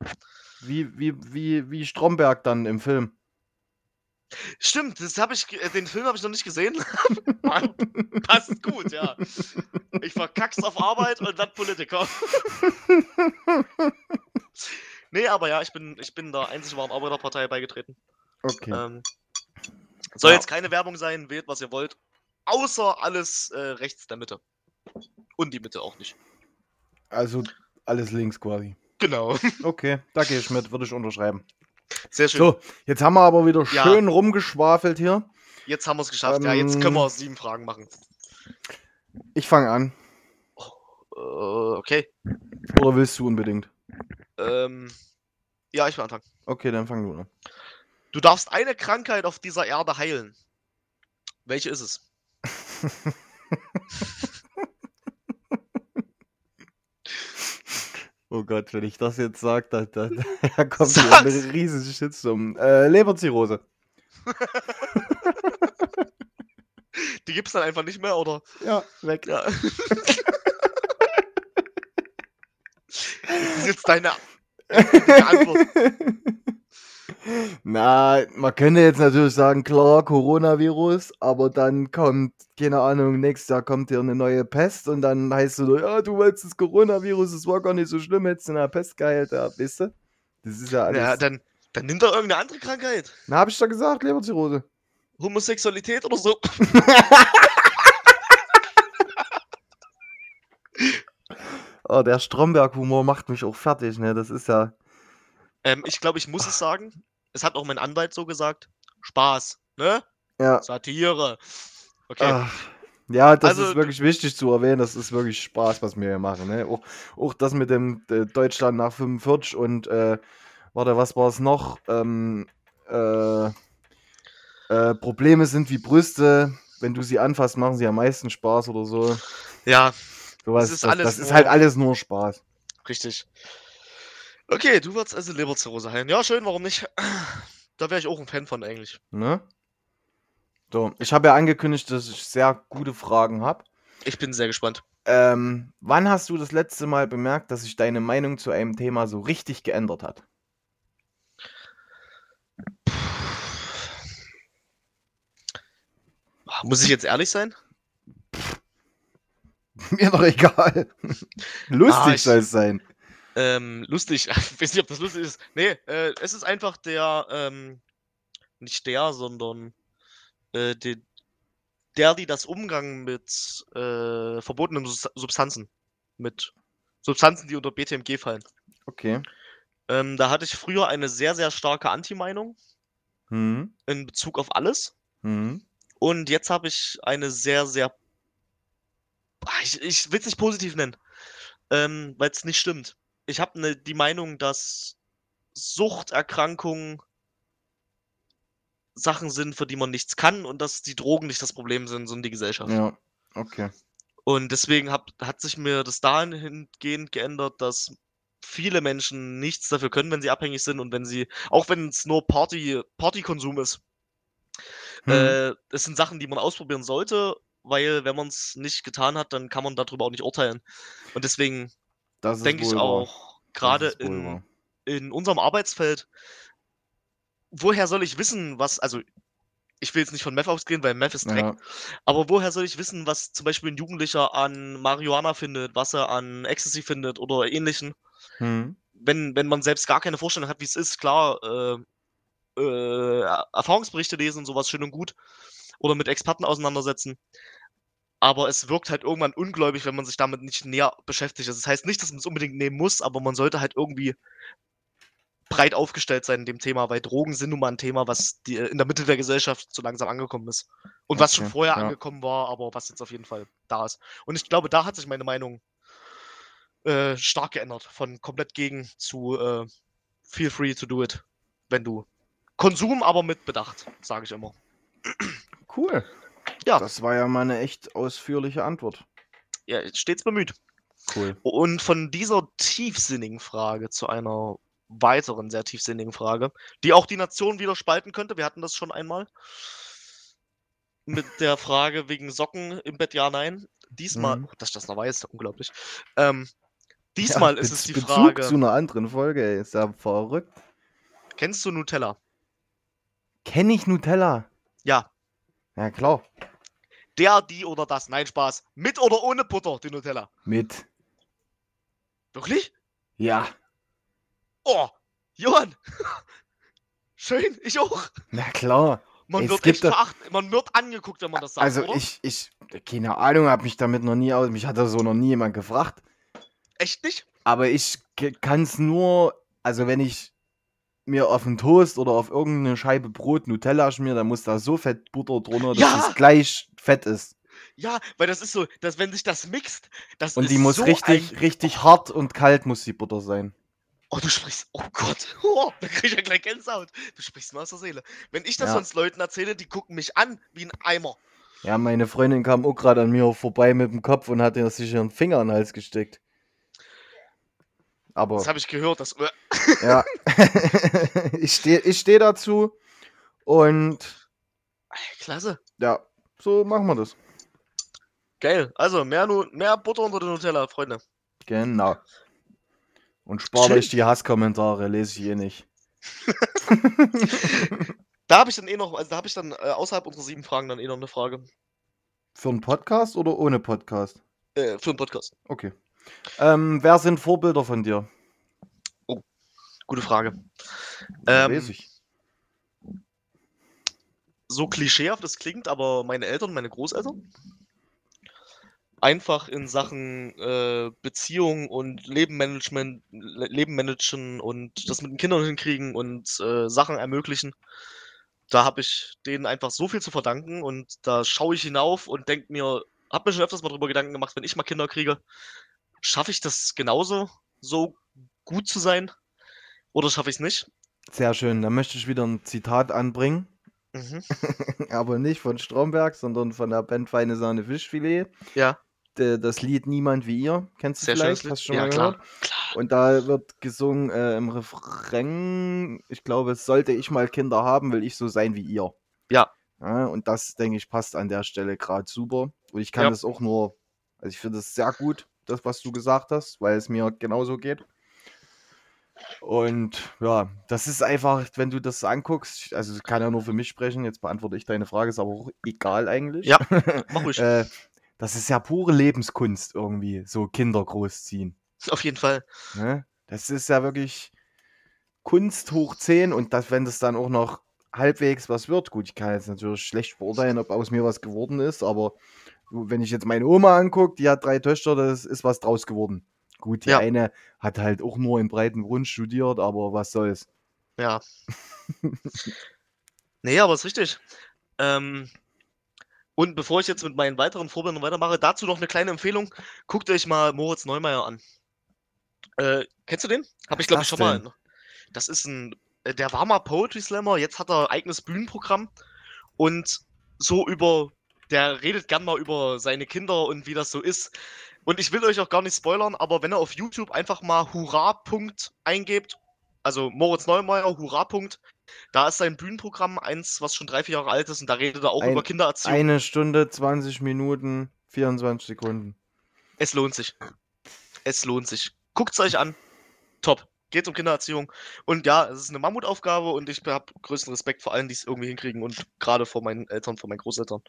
Wie, wie, wie, wie Stromberg dann im Film. Stimmt, das habe ich, äh, den Film habe ich noch nicht gesehen. *laughs* Mann, passt gut, ja. Ich verkack's auf Arbeit und dann Politiker. *laughs* nee, aber ja, ich bin, ich bin der einzig wahren Arbeiterpartei beigetreten. Okay. Ähm, soll Ja. jetzt keine Werbung sein, wählt was ihr wollt. Außer alles äh, rechts der Mitte. Und die Mitte auch nicht. Also alles links quasi. Genau. Okay, da gehe ich mit, würde ich unterschreiben. Sehr schön. So, jetzt haben wir aber wieder Ja. schön rumgeschwafelt hier. Jetzt haben wir es geschafft. ja, jetzt Ähm, können wir sieben Fragen machen. Ich fange an. Äh, okay. Oder willst du unbedingt? Ähm, ja, ich will anfangen. Okay, dann fang du an. Du darfst eine Krankheit auf dieser Erde heilen. Welche ist es? *laughs* Oh Gott, wenn ich das jetzt sage, da, da, *laughs* da kommt hier eine riesige Shitstorm. Äh, Leberzirrhose. *laughs* Die gibt's dann einfach nicht mehr, oder? Ja, weg. Ja. das *laughs* ist jetzt deine endgültige Antwort. Na, man könnte jetzt natürlich sagen, klar, Coronavirus, aber dann kommt, keine Ahnung, nächstes Jahr kommt hier eine neue Pest und dann heißt es so, ja, du wolltest das Coronavirus, es war gar nicht so schlimm, hättest du eine Pest geheilt, ja, weißt du? Das ist ja alles. Ja, dann, dann nimm doch irgendeine andere Krankheit. Na, hab ich doch gesagt, Leberzirrhose. Homosexualität oder so. *laughs* Oh, der Stromberg-Humor macht mich auch fertig, ne? Das ist ja. Ähm, ich glaube, ich muss es sagen. Es hat auch mein Anwalt so gesagt. Spaß, ne? Ja. Satire. Okay. Ach, Ja, das Also, ist wirklich wichtig zu erwähnen. Das ist wirklich Spaß, was wir hier machen. Ne? Auch, auch das mit dem äh, Deutschland nach 45 und äh, warte, was war es noch? Ähm, äh, äh, Probleme sind wie Brüste. Wenn du sie anfasst, machen sie am meisten Spaß oder so. ja, Sowas, Das ist das, das ist halt alles nur Spaß. richtig. Okay, du würdest also Leberzirrhose heilen. Ja, schön, warum nicht? *clears throat* Da wäre ich auch ein Fan von eigentlich. Ne? So, ich habe ja angekündigt, dass ich sehr gute Fragen habe. Ich bin sehr gespannt. Ähm, wann hast du das letzte Mal bemerkt, dass sich deine Meinung zu einem Thema so richtig geändert hat? Muss ich jetzt ehrlich sein? *laughs* Mir doch egal. Lustig Ah, soll es sein. Ähm, lustig. *laughs* Ich weiß nicht, ob das lustig ist. Nee, äh, es ist einfach der, ähm, nicht der, sondern äh, die, der, die das Umgang mit äh, verbotenen Substanzen, mit Substanzen, die unter BTMG fallen. Okay. Ähm, da hatte ich früher eine sehr, sehr starke Anti-Meinung Hm. in Bezug auf alles. Hm. Und jetzt habe ich eine sehr, sehr. Ich, ich will es nicht positiv nennen, ähm, weil es nicht stimmt. Ich habe ne, die Meinung, dass Suchterkrankungen Sachen sind, für die man nichts kann und dass die Drogen nicht das Problem sind, sondern die Gesellschaft. Ja, okay. Und deswegen hab, hat sich mir das dahingehend geändert, dass viele Menschen nichts dafür können, wenn sie abhängig sind und wenn sie, auch wenn es nur Party, Partykonsum ist, Hm. äh, das sind Sachen, die man ausprobieren sollte, weil wenn man es nicht getan hat, dann kann man darüber auch nicht urteilen. Und deswegen das denke ich auch, gerade in, in unserem Arbeitsfeld, woher soll ich wissen, was, also ich will jetzt nicht von Meth ausgehen, weil Meth ist Dreck, Ja, aber woher soll ich wissen, was zum Beispiel ein Jugendlicher an Marihuana findet, was er an Ecstasy findet oder ähnlichen, hm. wenn, wenn man selbst gar keine Vorstellung hat, wie es ist, klar, äh, äh, Erfahrungsberichte lesen und sowas schön und gut oder mit Experten auseinandersetzen. Aber es wirkt halt irgendwann ungläubig, wenn man sich damit nicht näher beschäftigt. Das heißt nicht, dass man es unbedingt nehmen muss, aber man sollte halt irgendwie breit aufgestellt sein in dem Thema, weil Drogen sind nun mal ein Thema, was die, in der Mitte der Gesellschaft so langsam angekommen ist. Und was schon Okay, vorher ja. angekommen war, aber was jetzt auf jeden Fall da ist. Und ich glaube, da hat sich meine Meinung äh, stark geändert. Von komplett gegen zu äh, feel free to do it, wenn du Konsum, aber mit Bedacht, sage ich immer. Cool. Ja. Das war ja mal eine echt ausführliche Antwort. Ja, stets bemüht. Cool. Und von dieser tiefsinnigen Frage zu einer weiteren sehr tiefsinnigen Frage, die auch die Nation wieder spalten könnte. Wir hatten das schon einmal. Mit der Frage wegen Socken im Bett, ja, nein. Diesmal, Mhm. oh, dass ich das noch weiß, unglaublich. Ähm, diesmal Ja, ist es die Bezug Frage, zu einer anderen Folge, ey. Ist ja verrückt. kennst du Nutella? Kenn ich Nutella? Ja. Ja, klar. Der, die oder das? Nein, Spaß. Mit oder ohne Butter, die Nutella? Mit. Wirklich? Ja. Oh, Johann. *laughs* Schön, ich auch. Na klar. Man Es wird echt verachtet. Man wird angeguckt, wenn man das sagt, Also oder? ich, ich, keine Ahnung, hab mich damit noch nie aus. Mich hat da so noch nie jemand gefragt. Echt nicht? Aber ich kann es nur, also wenn ich mir auf einen Toast oder auf irgendeine Scheibe Brot Nutella schmier, dann muss da so fett Butter drunter, dass Ja! es gleich fett ist. Ja, weil das ist so, dass wenn sich das mixt, das Und ist die muss so richtig, ein... richtig hart und kalt muss die Butter sein. Oh, du sprichst. Oh Gott. *laughs* Oh, da krieg ich ja gleich Gänsehaut. Du sprichst mir aus der Seele. Wenn ich das Ja. sonst Leuten erzähle, die gucken mich an wie ein Eimer. Ja, meine Freundin kam auch gerade an mir vorbei mit dem Kopf und hat sich ihren Finger in den Hals gesteckt. Aber Das habe ich gehört. Das, ja, *laughs* *laughs* ich stehe ich steh dazu und klasse. ja, so machen wir das. Geil. Also, mehr, Nu- mehr Butter unter der Nutella, Freunde. Genau. Und spart Schön. euch die Hasskommentare, lese ich eh nicht. *laughs* Da habe ich dann eh noch, also da habe ich dann äh, außerhalb unserer sieben Fragen dann eh noch eine Frage Für einen Podcast oder ohne Podcast? äh, für den Podcast. Okay. Ähm, wer sind Vorbilder von dir? Gute Frage. Ähm, weiß ich. so klischeehaft das klingt, aber meine Eltern, meine Großeltern. Einfach in Sachen äh, Beziehung und Lebenmanagement, Le Leben managen und das mit den Kindern hinkriegen und äh, Sachen ermöglichen. Da habe ich denen einfach so viel zu verdanken und da schaue ich hinauf und denke mir, habe mir schon öfters mal darüber Gedanken gemacht, wenn ich mal Kinder kriege, schaffe ich das genauso, so gut zu sein? Oder schaffe ich es nicht? Sehr schön. Dann möchte ich wieder ein Zitat anbringen. Mhm. *laughs* Aber nicht von Stromberg, sondern von der Band Feine Sahne Fischfilet. Ja. das Lied Niemand wie ihr. Kennst du Sehr vielleicht? Hast du schon ja, mal gehört? Klar, klar. Und da wird gesungen äh, im Refrain, ich glaube, sollte ich mal Kinder haben, will ich so sein wie ihr. Ja. ja und das, denke ich, passt an der Stelle gerade super. Und ich kann ja. das auch nur, also ich finde das sehr gut, das, was du gesagt hast, weil es mir genauso geht. Und ja, das ist einfach, wenn du das anguckst, also ich kann ja nur für mich sprechen, jetzt beantworte ich deine Frage, ist aber auch egal eigentlich. Ja, *laughs* mach ruhig. äh, das ist ja pure Lebenskunst irgendwie, so Kinder großziehen. Auf jeden Fall. Ne? Das ist ja wirklich Kunst hoch 10 und das, wenn das dann auch noch halbwegs was wird, gut, ich kann jetzt natürlich schlecht beurteilen, ob aus mir was geworden ist, aber wenn ich jetzt meine Oma angucke, die hat drei Töchter, das ist was draus geworden. Gut, die ja. eine hat halt auch nur in Breitengrund studiert, aber was soll's. Ja. *laughs* nee, aber ist richtig. Ähm, und bevor ich jetzt mit meinen weiteren Vorbildern weitermache, dazu noch eine kleine Empfehlung. Guckt euch mal Moritz Neumeier an. Äh, kennst du den? Habe ich, glaube ich, schon denn? mal. Das ist ein. Äh, der war mal Poetry Slammer, jetzt hat er eigenes Bühnenprogramm. Und so über. Der redet gern mal über seine Kinder und wie das so ist. Und ich will euch auch gar nicht spoilern, aber wenn ihr auf YouTube einfach mal Hurra. eingebt, also Moritz Neumeier, Hurra. Da ist sein Bühnenprogramm eins, was schon drei, vier Jahre alt ist und da redet er auch Ein, über Kindererziehung. Eine Stunde, 20 Minuten, 24 Sekunden. Es lohnt sich. Es lohnt sich. Guckt es euch an. Top. Geht um Kindererziehung. Und ja, es ist eine Mammutaufgabe und ich habe größten Respekt vor allen, die es irgendwie hinkriegen und gerade vor meinen Eltern, vor meinen Großeltern.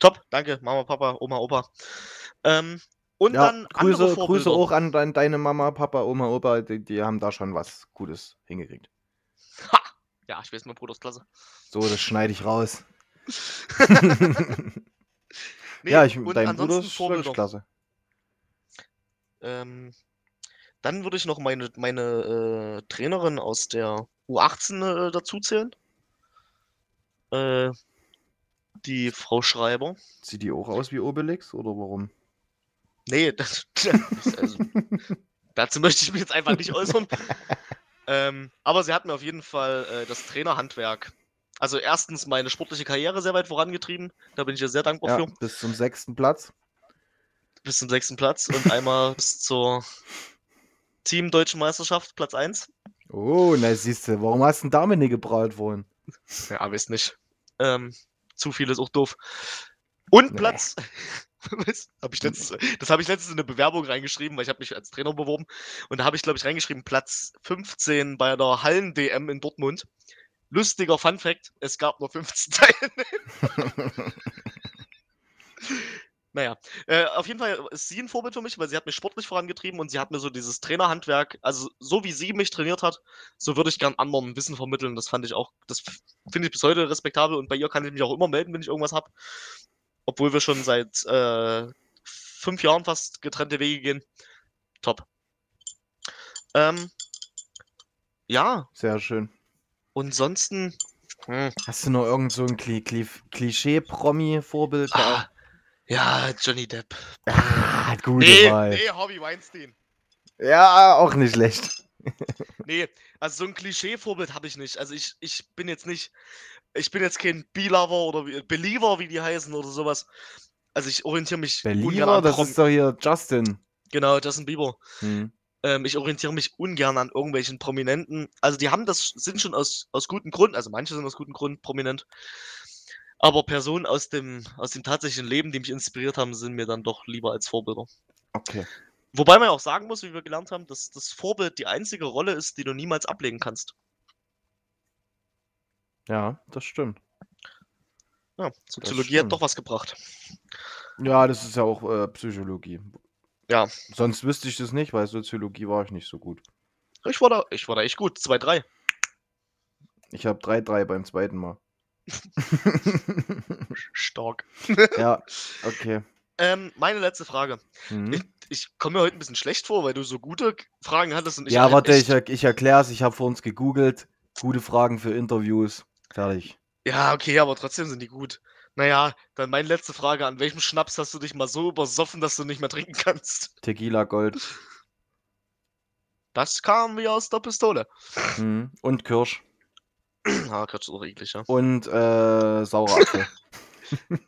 Top, danke, Mama, Papa, Oma, Opa. Ähm, und ja, dann Grüße, Grüße auch an deine Mama, Papa, Oma, Opa, die, die haben da schon was Gutes hingekriegt. Ha! Ja, ich weiß, mein Bruder ist klasse. So, das schneide ich raus. *laughs* *laughs* nee, ja, ich, dein Bruder ist klasse. Ähm, dann würde ich noch meine, meine äh, Trainerin aus der U18 äh, dazu zählen. Äh, die Frau Schreiber. Sieht die auch aus wie Obelix oder warum? Nee, *laughs* das, also, dazu möchte ich mich jetzt einfach nicht äußern. *laughs* ähm, aber sie hat mir auf jeden Fall äh, das Trainerhandwerk. Also erstens meine sportliche Karriere sehr weit vorangetrieben. Da bin ich ihr sehr dankbar ja, für. Bis zum sechsten Platz. Bis zum sechsten Platz und einmal bis zur Team Deutschen Meisterschaft, Platz 1. Oh, na siehst du, warum hast du denn damit nicht gebraut worden? Ja, weiß nicht. Ähm, zu viel ist auch doof. Und nee. Platz. *laughs* hab ich letztens, das habe ich letztens in eine Bewerbung reingeschrieben, weil ich habe mich als Trainer beworben. Und da habe ich, glaube ich, reingeschrieben, Platz 15 bei der Hallen-DM in Dortmund. Lustiger Fun Fact, es gab nur 15 *laughs* Teilnehmer. *laughs* Naja, äh, auf jeden Fall ist sie ein Vorbild für mich, weil sie hat mich sportlich vorangetrieben und sie hat mir so dieses Trainerhandwerk, also so wie sie mich trainiert hat, so würde ich gern anderen Wissen vermitteln. Das fand ich auch, das finde ich bis heute respektabel und bei ihr kann ich mich auch immer melden, wenn ich irgendwas habe. Obwohl wir schon seit äh, fünf Jahren fast getrennte Wege gehen. Top. Ähm, ja. Sehr schön. Und sonst. Hm. Hast du noch irgend so ein Klischee-Promi-Vorbild? Ah, ja, Johnny Depp. Ah, gut. Nee, Wahl. nee, Harvey Weinstein. Ja, auch nicht schlecht. *laughs* nee, also so ein Klischee-Vorbild habe ich nicht. Also ich, ich bin jetzt nicht, ich bin jetzt kein B-Lover oder Believer, wie die heißen oder sowas. Also ich orientiere mich Believer, das ist doch hier Justin. Genau, Justin Bieber. Hm. Ähm, ich orientiere mich ungern an irgendwelchen Prominenten. Also die haben das, sind schon aus, aus gutem Grund, also manche sind aus gutem Grund prominent. Aber Personen aus dem, aus dem tatsächlichen Leben, die mich inspiriert haben, sind mir dann doch lieber als Vorbilder. Okay. Wobei man auch sagen muss, wie wir gelernt haben, dass das Vorbild die einzige Rolle ist, die du niemals ablegen kannst. Ja, das stimmt. Ja, Soziologie hat doch was gebracht. Ja, das ist ja auch äh, Psychologie. Ja. Sonst wüsste ich das nicht, weil Soziologie war ich nicht so gut. Ich war da, ich war da echt gut. 2-3. Ich habe 3-3 beim zweiten Mal. *laughs* Stark. ja, okay. Ähm, meine letzte Frage. Mhm. Ich, ich komme mir heute ein bisschen schlecht vor, weil du so gute Fragen hattest und ich. Ja, warte, ich, ich erkläre es. Ich habe vor uns gegoogelt. Gute Fragen für Interviews. Fertig. Ja, okay, aber trotzdem sind die gut. Naja, dann meine letzte Frage. An welchem Schnaps hast du dich mal so übersoffen, dass du nicht mehr trinken kannst? Tequila Gold. Das kam wie aus der Pistole. Mhm. Und Kirsch. Ah, Kirsch ist auch eklig, ja. Und äh, saurer Apfel. *laughs*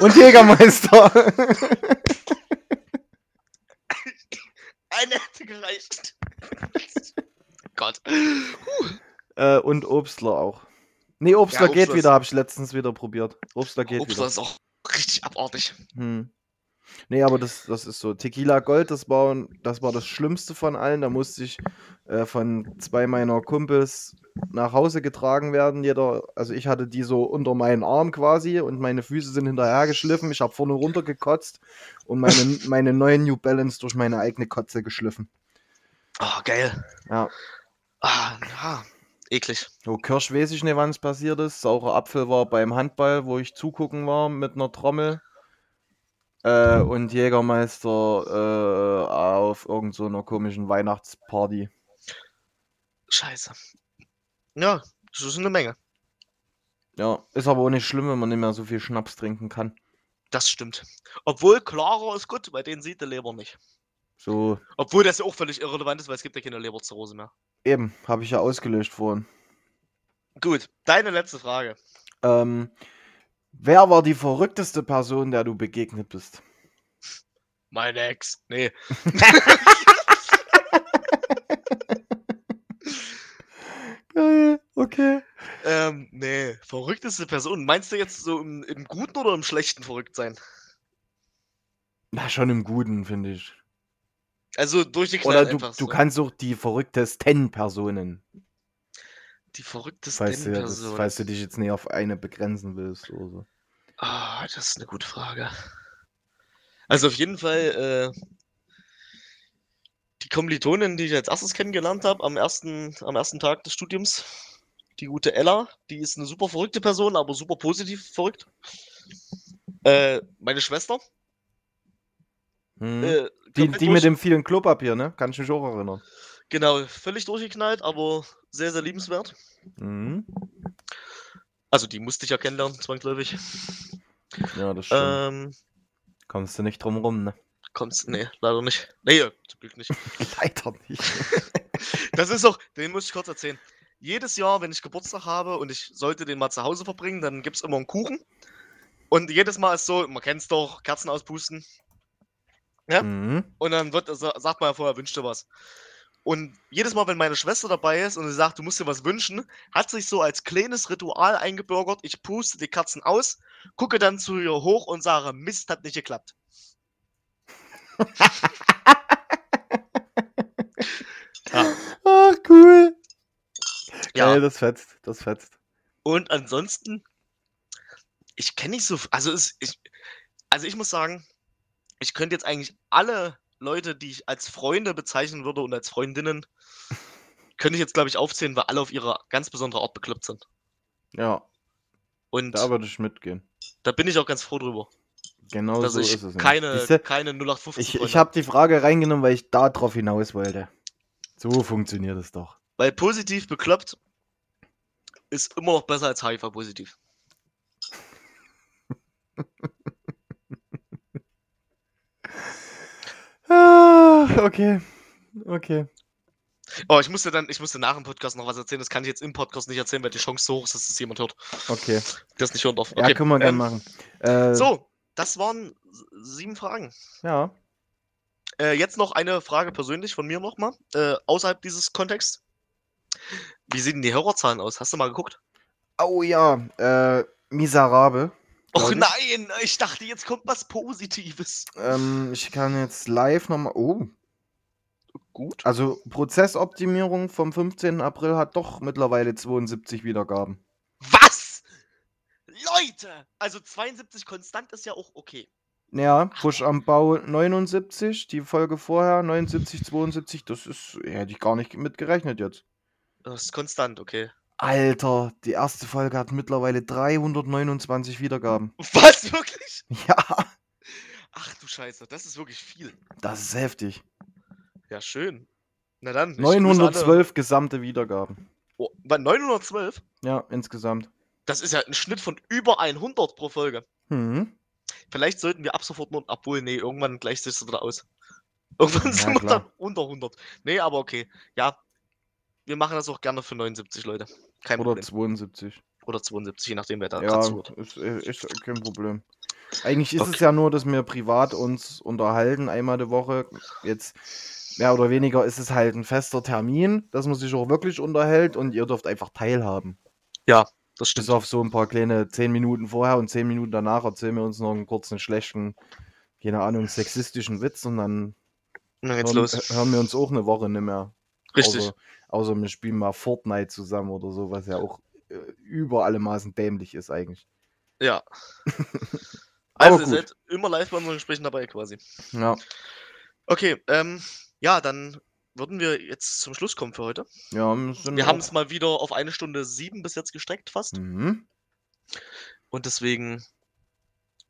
Und Jägermeister. Eine hätte gereicht. Gott. Äh, und Obstler auch. Nee, Obstler Ja, geht Obstler wieder, ist- habe ich letztens wieder probiert. Obstler geht Obstler wieder. ist auch richtig abartig. Hm. Nee, aber das, das ist so. Tequila Gold, das war, das war das Schlimmste von allen. Da musste ich äh, von zwei meiner Kumpels nach Hause getragen werden. Jeder, also ich hatte die so unter meinen Arm quasi und meine Füße sind hinterher geschliffen. Ich habe vorne runtergekotzt und meine, *laughs* meine neuen New Balance durch meine eigene Kotze geschliffen. Ah, geil. Ja. Ah, ja. Eklig. So, Kirsch weiß ich nicht, wann es passiert ist. Saurer Apfel war beim Handball, wo ich zugucken war mit einer Trommel. Äh, und Jägermeister äh, auf irgendeiner so einer komischen Weihnachtsparty. Scheiße. Ja, das ist eine Menge. Ja, ist aber auch nicht schlimm, wenn man nicht mehr so viel Schnaps trinken kann. Das stimmt. Obwohl klarer ist gut, bei denen sieht der Leber nicht. So, Obwohl das ja auch völlig irrelevant ist, weil es gibt ja keine Leberzirrhose mehr. eben, habe ich ja ausgelöscht vorhin. Gut, deine letzte Frage. Ähm, wer war die verrückteste Person, der du begegnet bist? Meine Ex. Nee. Geil, okay. Ähm, nee. Verrückteste Person. Meinst du jetzt so im, im Guten oder im Schlechten verrückt sein? Na, schon im Guten, finde ich. Also durch die Oder Knall du, du so. kannst auch die verrücktesten Personen, Die verrücktesten falls du, das, Personen. falls du dich jetzt nicht auf eine begrenzen willst oder so. Ah, das ist eine gute Frage. Also auf jeden Fall äh, die Kommilitonin, die ich als erstes kennengelernt habe am ersten, am ersten Tag des Studiums, die gute Ella, die ist eine super verrückte Person, aber super positiv verrückt. Äh, meine Schwester. Hm. Äh, die, die mit dem vielen Klopapier, ne? Kann ich mich auch erinnern. Genau, völlig durchgeknallt, aber sehr, sehr liebenswert. Mhm. Also die musste ich ja kennenlernen, zwangsläufig. Ja, das stimmt. Ähm, Kommst du nicht drum rum, ne? kommt's, nee, leider nicht. Nee, zum Glück nicht. *laughs* Leider nicht. *laughs* Das ist auch, den muss ich kurz erzählen. Jedes Jahr, wenn ich Geburtstag habe und ich sollte den mal zu Hause verbringen, dann gibt es immer einen Kuchen. Und jedes Mal ist so, man kennt es doch, Kerzen auspusten. Ja? Mhm. Und dann wird, sa- sagt man ja vorher, wünscht dir was. Und jedes Mal, wenn meine Schwester dabei ist und sie sagt, du musst dir was wünschen, hat sich so als kleines Ritual eingebürgert, ich puste die Kerzen aus, gucke dann zu ihr hoch und sage, Mist, hat nicht geklappt. *laughs* ja. Ach, cool. ja. Geil, das fetzt, das fetzt. Und ansonsten, ich kenne nicht so, also es, ich, also ich muss sagen, ich könnte jetzt eigentlich alle Leute, die ich als Freunde bezeichnen würde und als Freundinnen, *laughs* könnte ich jetzt, glaube ich, aufzählen, weil alle auf ihre ganz besondere Art bekloppt sind. Ja, Und da würde ich mitgehen. da bin ich auch ganz froh drüber, Genau dass so ich ist es. keine, Siehste, keine 0815 ich ich habe die Frage reingenommen, weil ich da drauf hinaus wollte. So funktioniert es doch. Weil positiv bekloppt ist immer noch besser als HIV-positiv. *laughs* okay. Okay. Oh, ich musste dann, ich musste nach dem Podcast noch was erzählen. Das kann ich jetzt im Podcast nicht erzählen, weil die Chance so hoch ist, dass es jemand hört, Okay. es nicht hören darf. Ja, Okay, können wir gerne ähm, machen. Äh, So, das waren sieben Fragen. Ja. Äh, jetzt noch eine Frage persönlich von mir nochmal, äh, außerhalb dieses Kontexts. Wie sehen die Hörerzahlen aus? Hast du mal geguckt? Oh ja, äh, miserabel. Och ich. nein, ich dachte, jetzt kommt was Positives. Ähm, ich kann jetzt live nochmal. Oh, Gut. also Prozessoptimierung vom 15. April hat doch mittlerweile 72 Wiedergaben. Was? Leute! Also 72 konstant ist ja auch okay. Ja, Push am Bau 79, die Folge vorher 79, 72, das ist, hätte ich gar nicht mit gerechnet jetzt. Das ist konstant, okay. Alter, die erste Folge hat mittlerweile 329 Wiedergaben. Was, wirklich? *laughs* Ja, Ach du Scheiße, das ist wirklich viel. das ist heftig. Ja, schön. Na dann. ich grüße alle- 912 gesamte Wiedergaben. Oh, bei 912? Ja, insgesamt. Das ist ja ein Schnitt von über 100 pro Folge. Mhm. Vielleicht sollten wir ab sofort nur, obwohl, nee, irgendwann gleicht sich das wieder aus. *laughs* Irgendwann Ja, sind wir dann unter 100. Nee, aber okay. Ja, wir machen das auch gerne für 79 Leute. Kein Oder Problem. 72. Oder 72, je nachdem, wer da Ja, gerade zuhört. ist, äh, ist kein Problem. Eigentlich ist es ja nur, dass wir privat uns unterhalten, einmal die Woche. Jetzt mehr oder weniger ist es halt ein fester Termin, dass man sich auch wirklich unterhält und ihr dürft einfach teilhaben. Das Bis stimmt. auf so ein paar kleine 10 Minuten vorher und 10 Minuten danach erzählen wir uns noch einen kurzen, schlechten, keine Ahnung, sexistischen Witz und dann Und dann geht's hören, los. hören wir uns auch eine Woche nicht mehr. Richtig. Außer, außer wir spielen mal Fortnite zusammen oder so, was ja auch äh, über alle Maßen dämlich ist eigentlich. Ja. *laughs* Also, ihr seid immer live bei unseren Gesprächen dabei quasi. Ja, Okay, ähm, ja, dann würden wir jetzt zum Schluss kommen für heute. ja wir haben es mal wieder auf eine Stunde sieben bis jetzt gestreckt fast. Mhm. Und deswegen,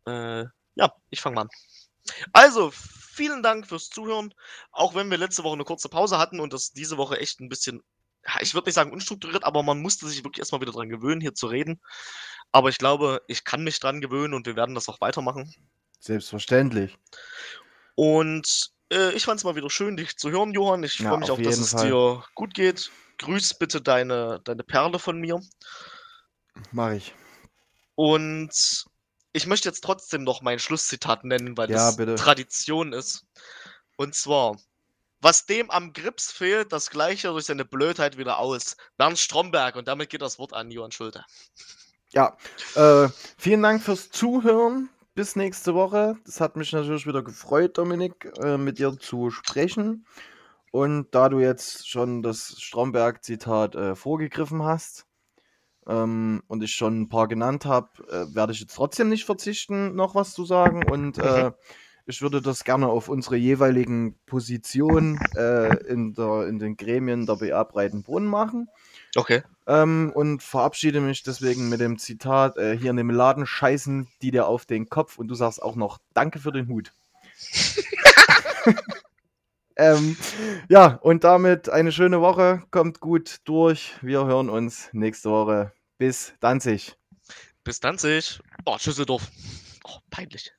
äh, ja, ich fange mal an. Also, vielen Dank fürs Zuhören. Auch wenn wir letzte Woche eine kurze Pause hatten und das diese Woche echt ein bisschen, ich würde nicht sagen unstrukturiert, aber man musste sich wirklich erstmal wieder dran gewöhnen, hier zu reden. Aber ich glaube, ich kann mich dran gewöhnen und wir werden das auch weitermachen. Selbstverständlich. Und äh, ich fand es mal wieder schön, dich zu hören, Johann. Ich Ja, freue mich auf auch, dass es Fall. dir gut geht. Grüß bitte deine, deine Perle von mir. Mach ich. Und ich möchte jetzt trotzdem noch mein Schlusszitat nennen, weil Ja, das bitte. Tradition ist. Und zwar, was dem am Grips fehlt, das gleiche durch seine Blödheit wieder aus. Bernd Stromberg und damit geht das Wort an Johann Schulte. Ja, äh, vielen Dank fürs Zuhören. Bis nächste Woche. Das hat mich natürlich wieder gefreut, Dominik, äh, mit dir zu sprechen. Und da du jetzt schon das Stromberg-Zitat äh, vorgegriffen hast ähm, und ich schon ein paar genannt habe, äh, werde ich jetzt trotzdem nicht verzichten, noch was zu sagen. Und äh, ich würde das gerne auf unsere jeweiligen Positionen äh, in, der, in den Gremien der BA Breitenbrunn machen. Okay. Ähm, und verabschiede mich deswegen mit dem Zitat: äh, Hier in dem Laden scheißen die dir auf den Kopf und du sagst auch noch Danke für den Hut. *laughs* ähm, ja, und damit eine schöne Woche. Kommt gut durch. Wir hören uns nächste Woche. Bis Danzig. Bis Danzig. Oh, Schüsseldorf. Oh, peinlich.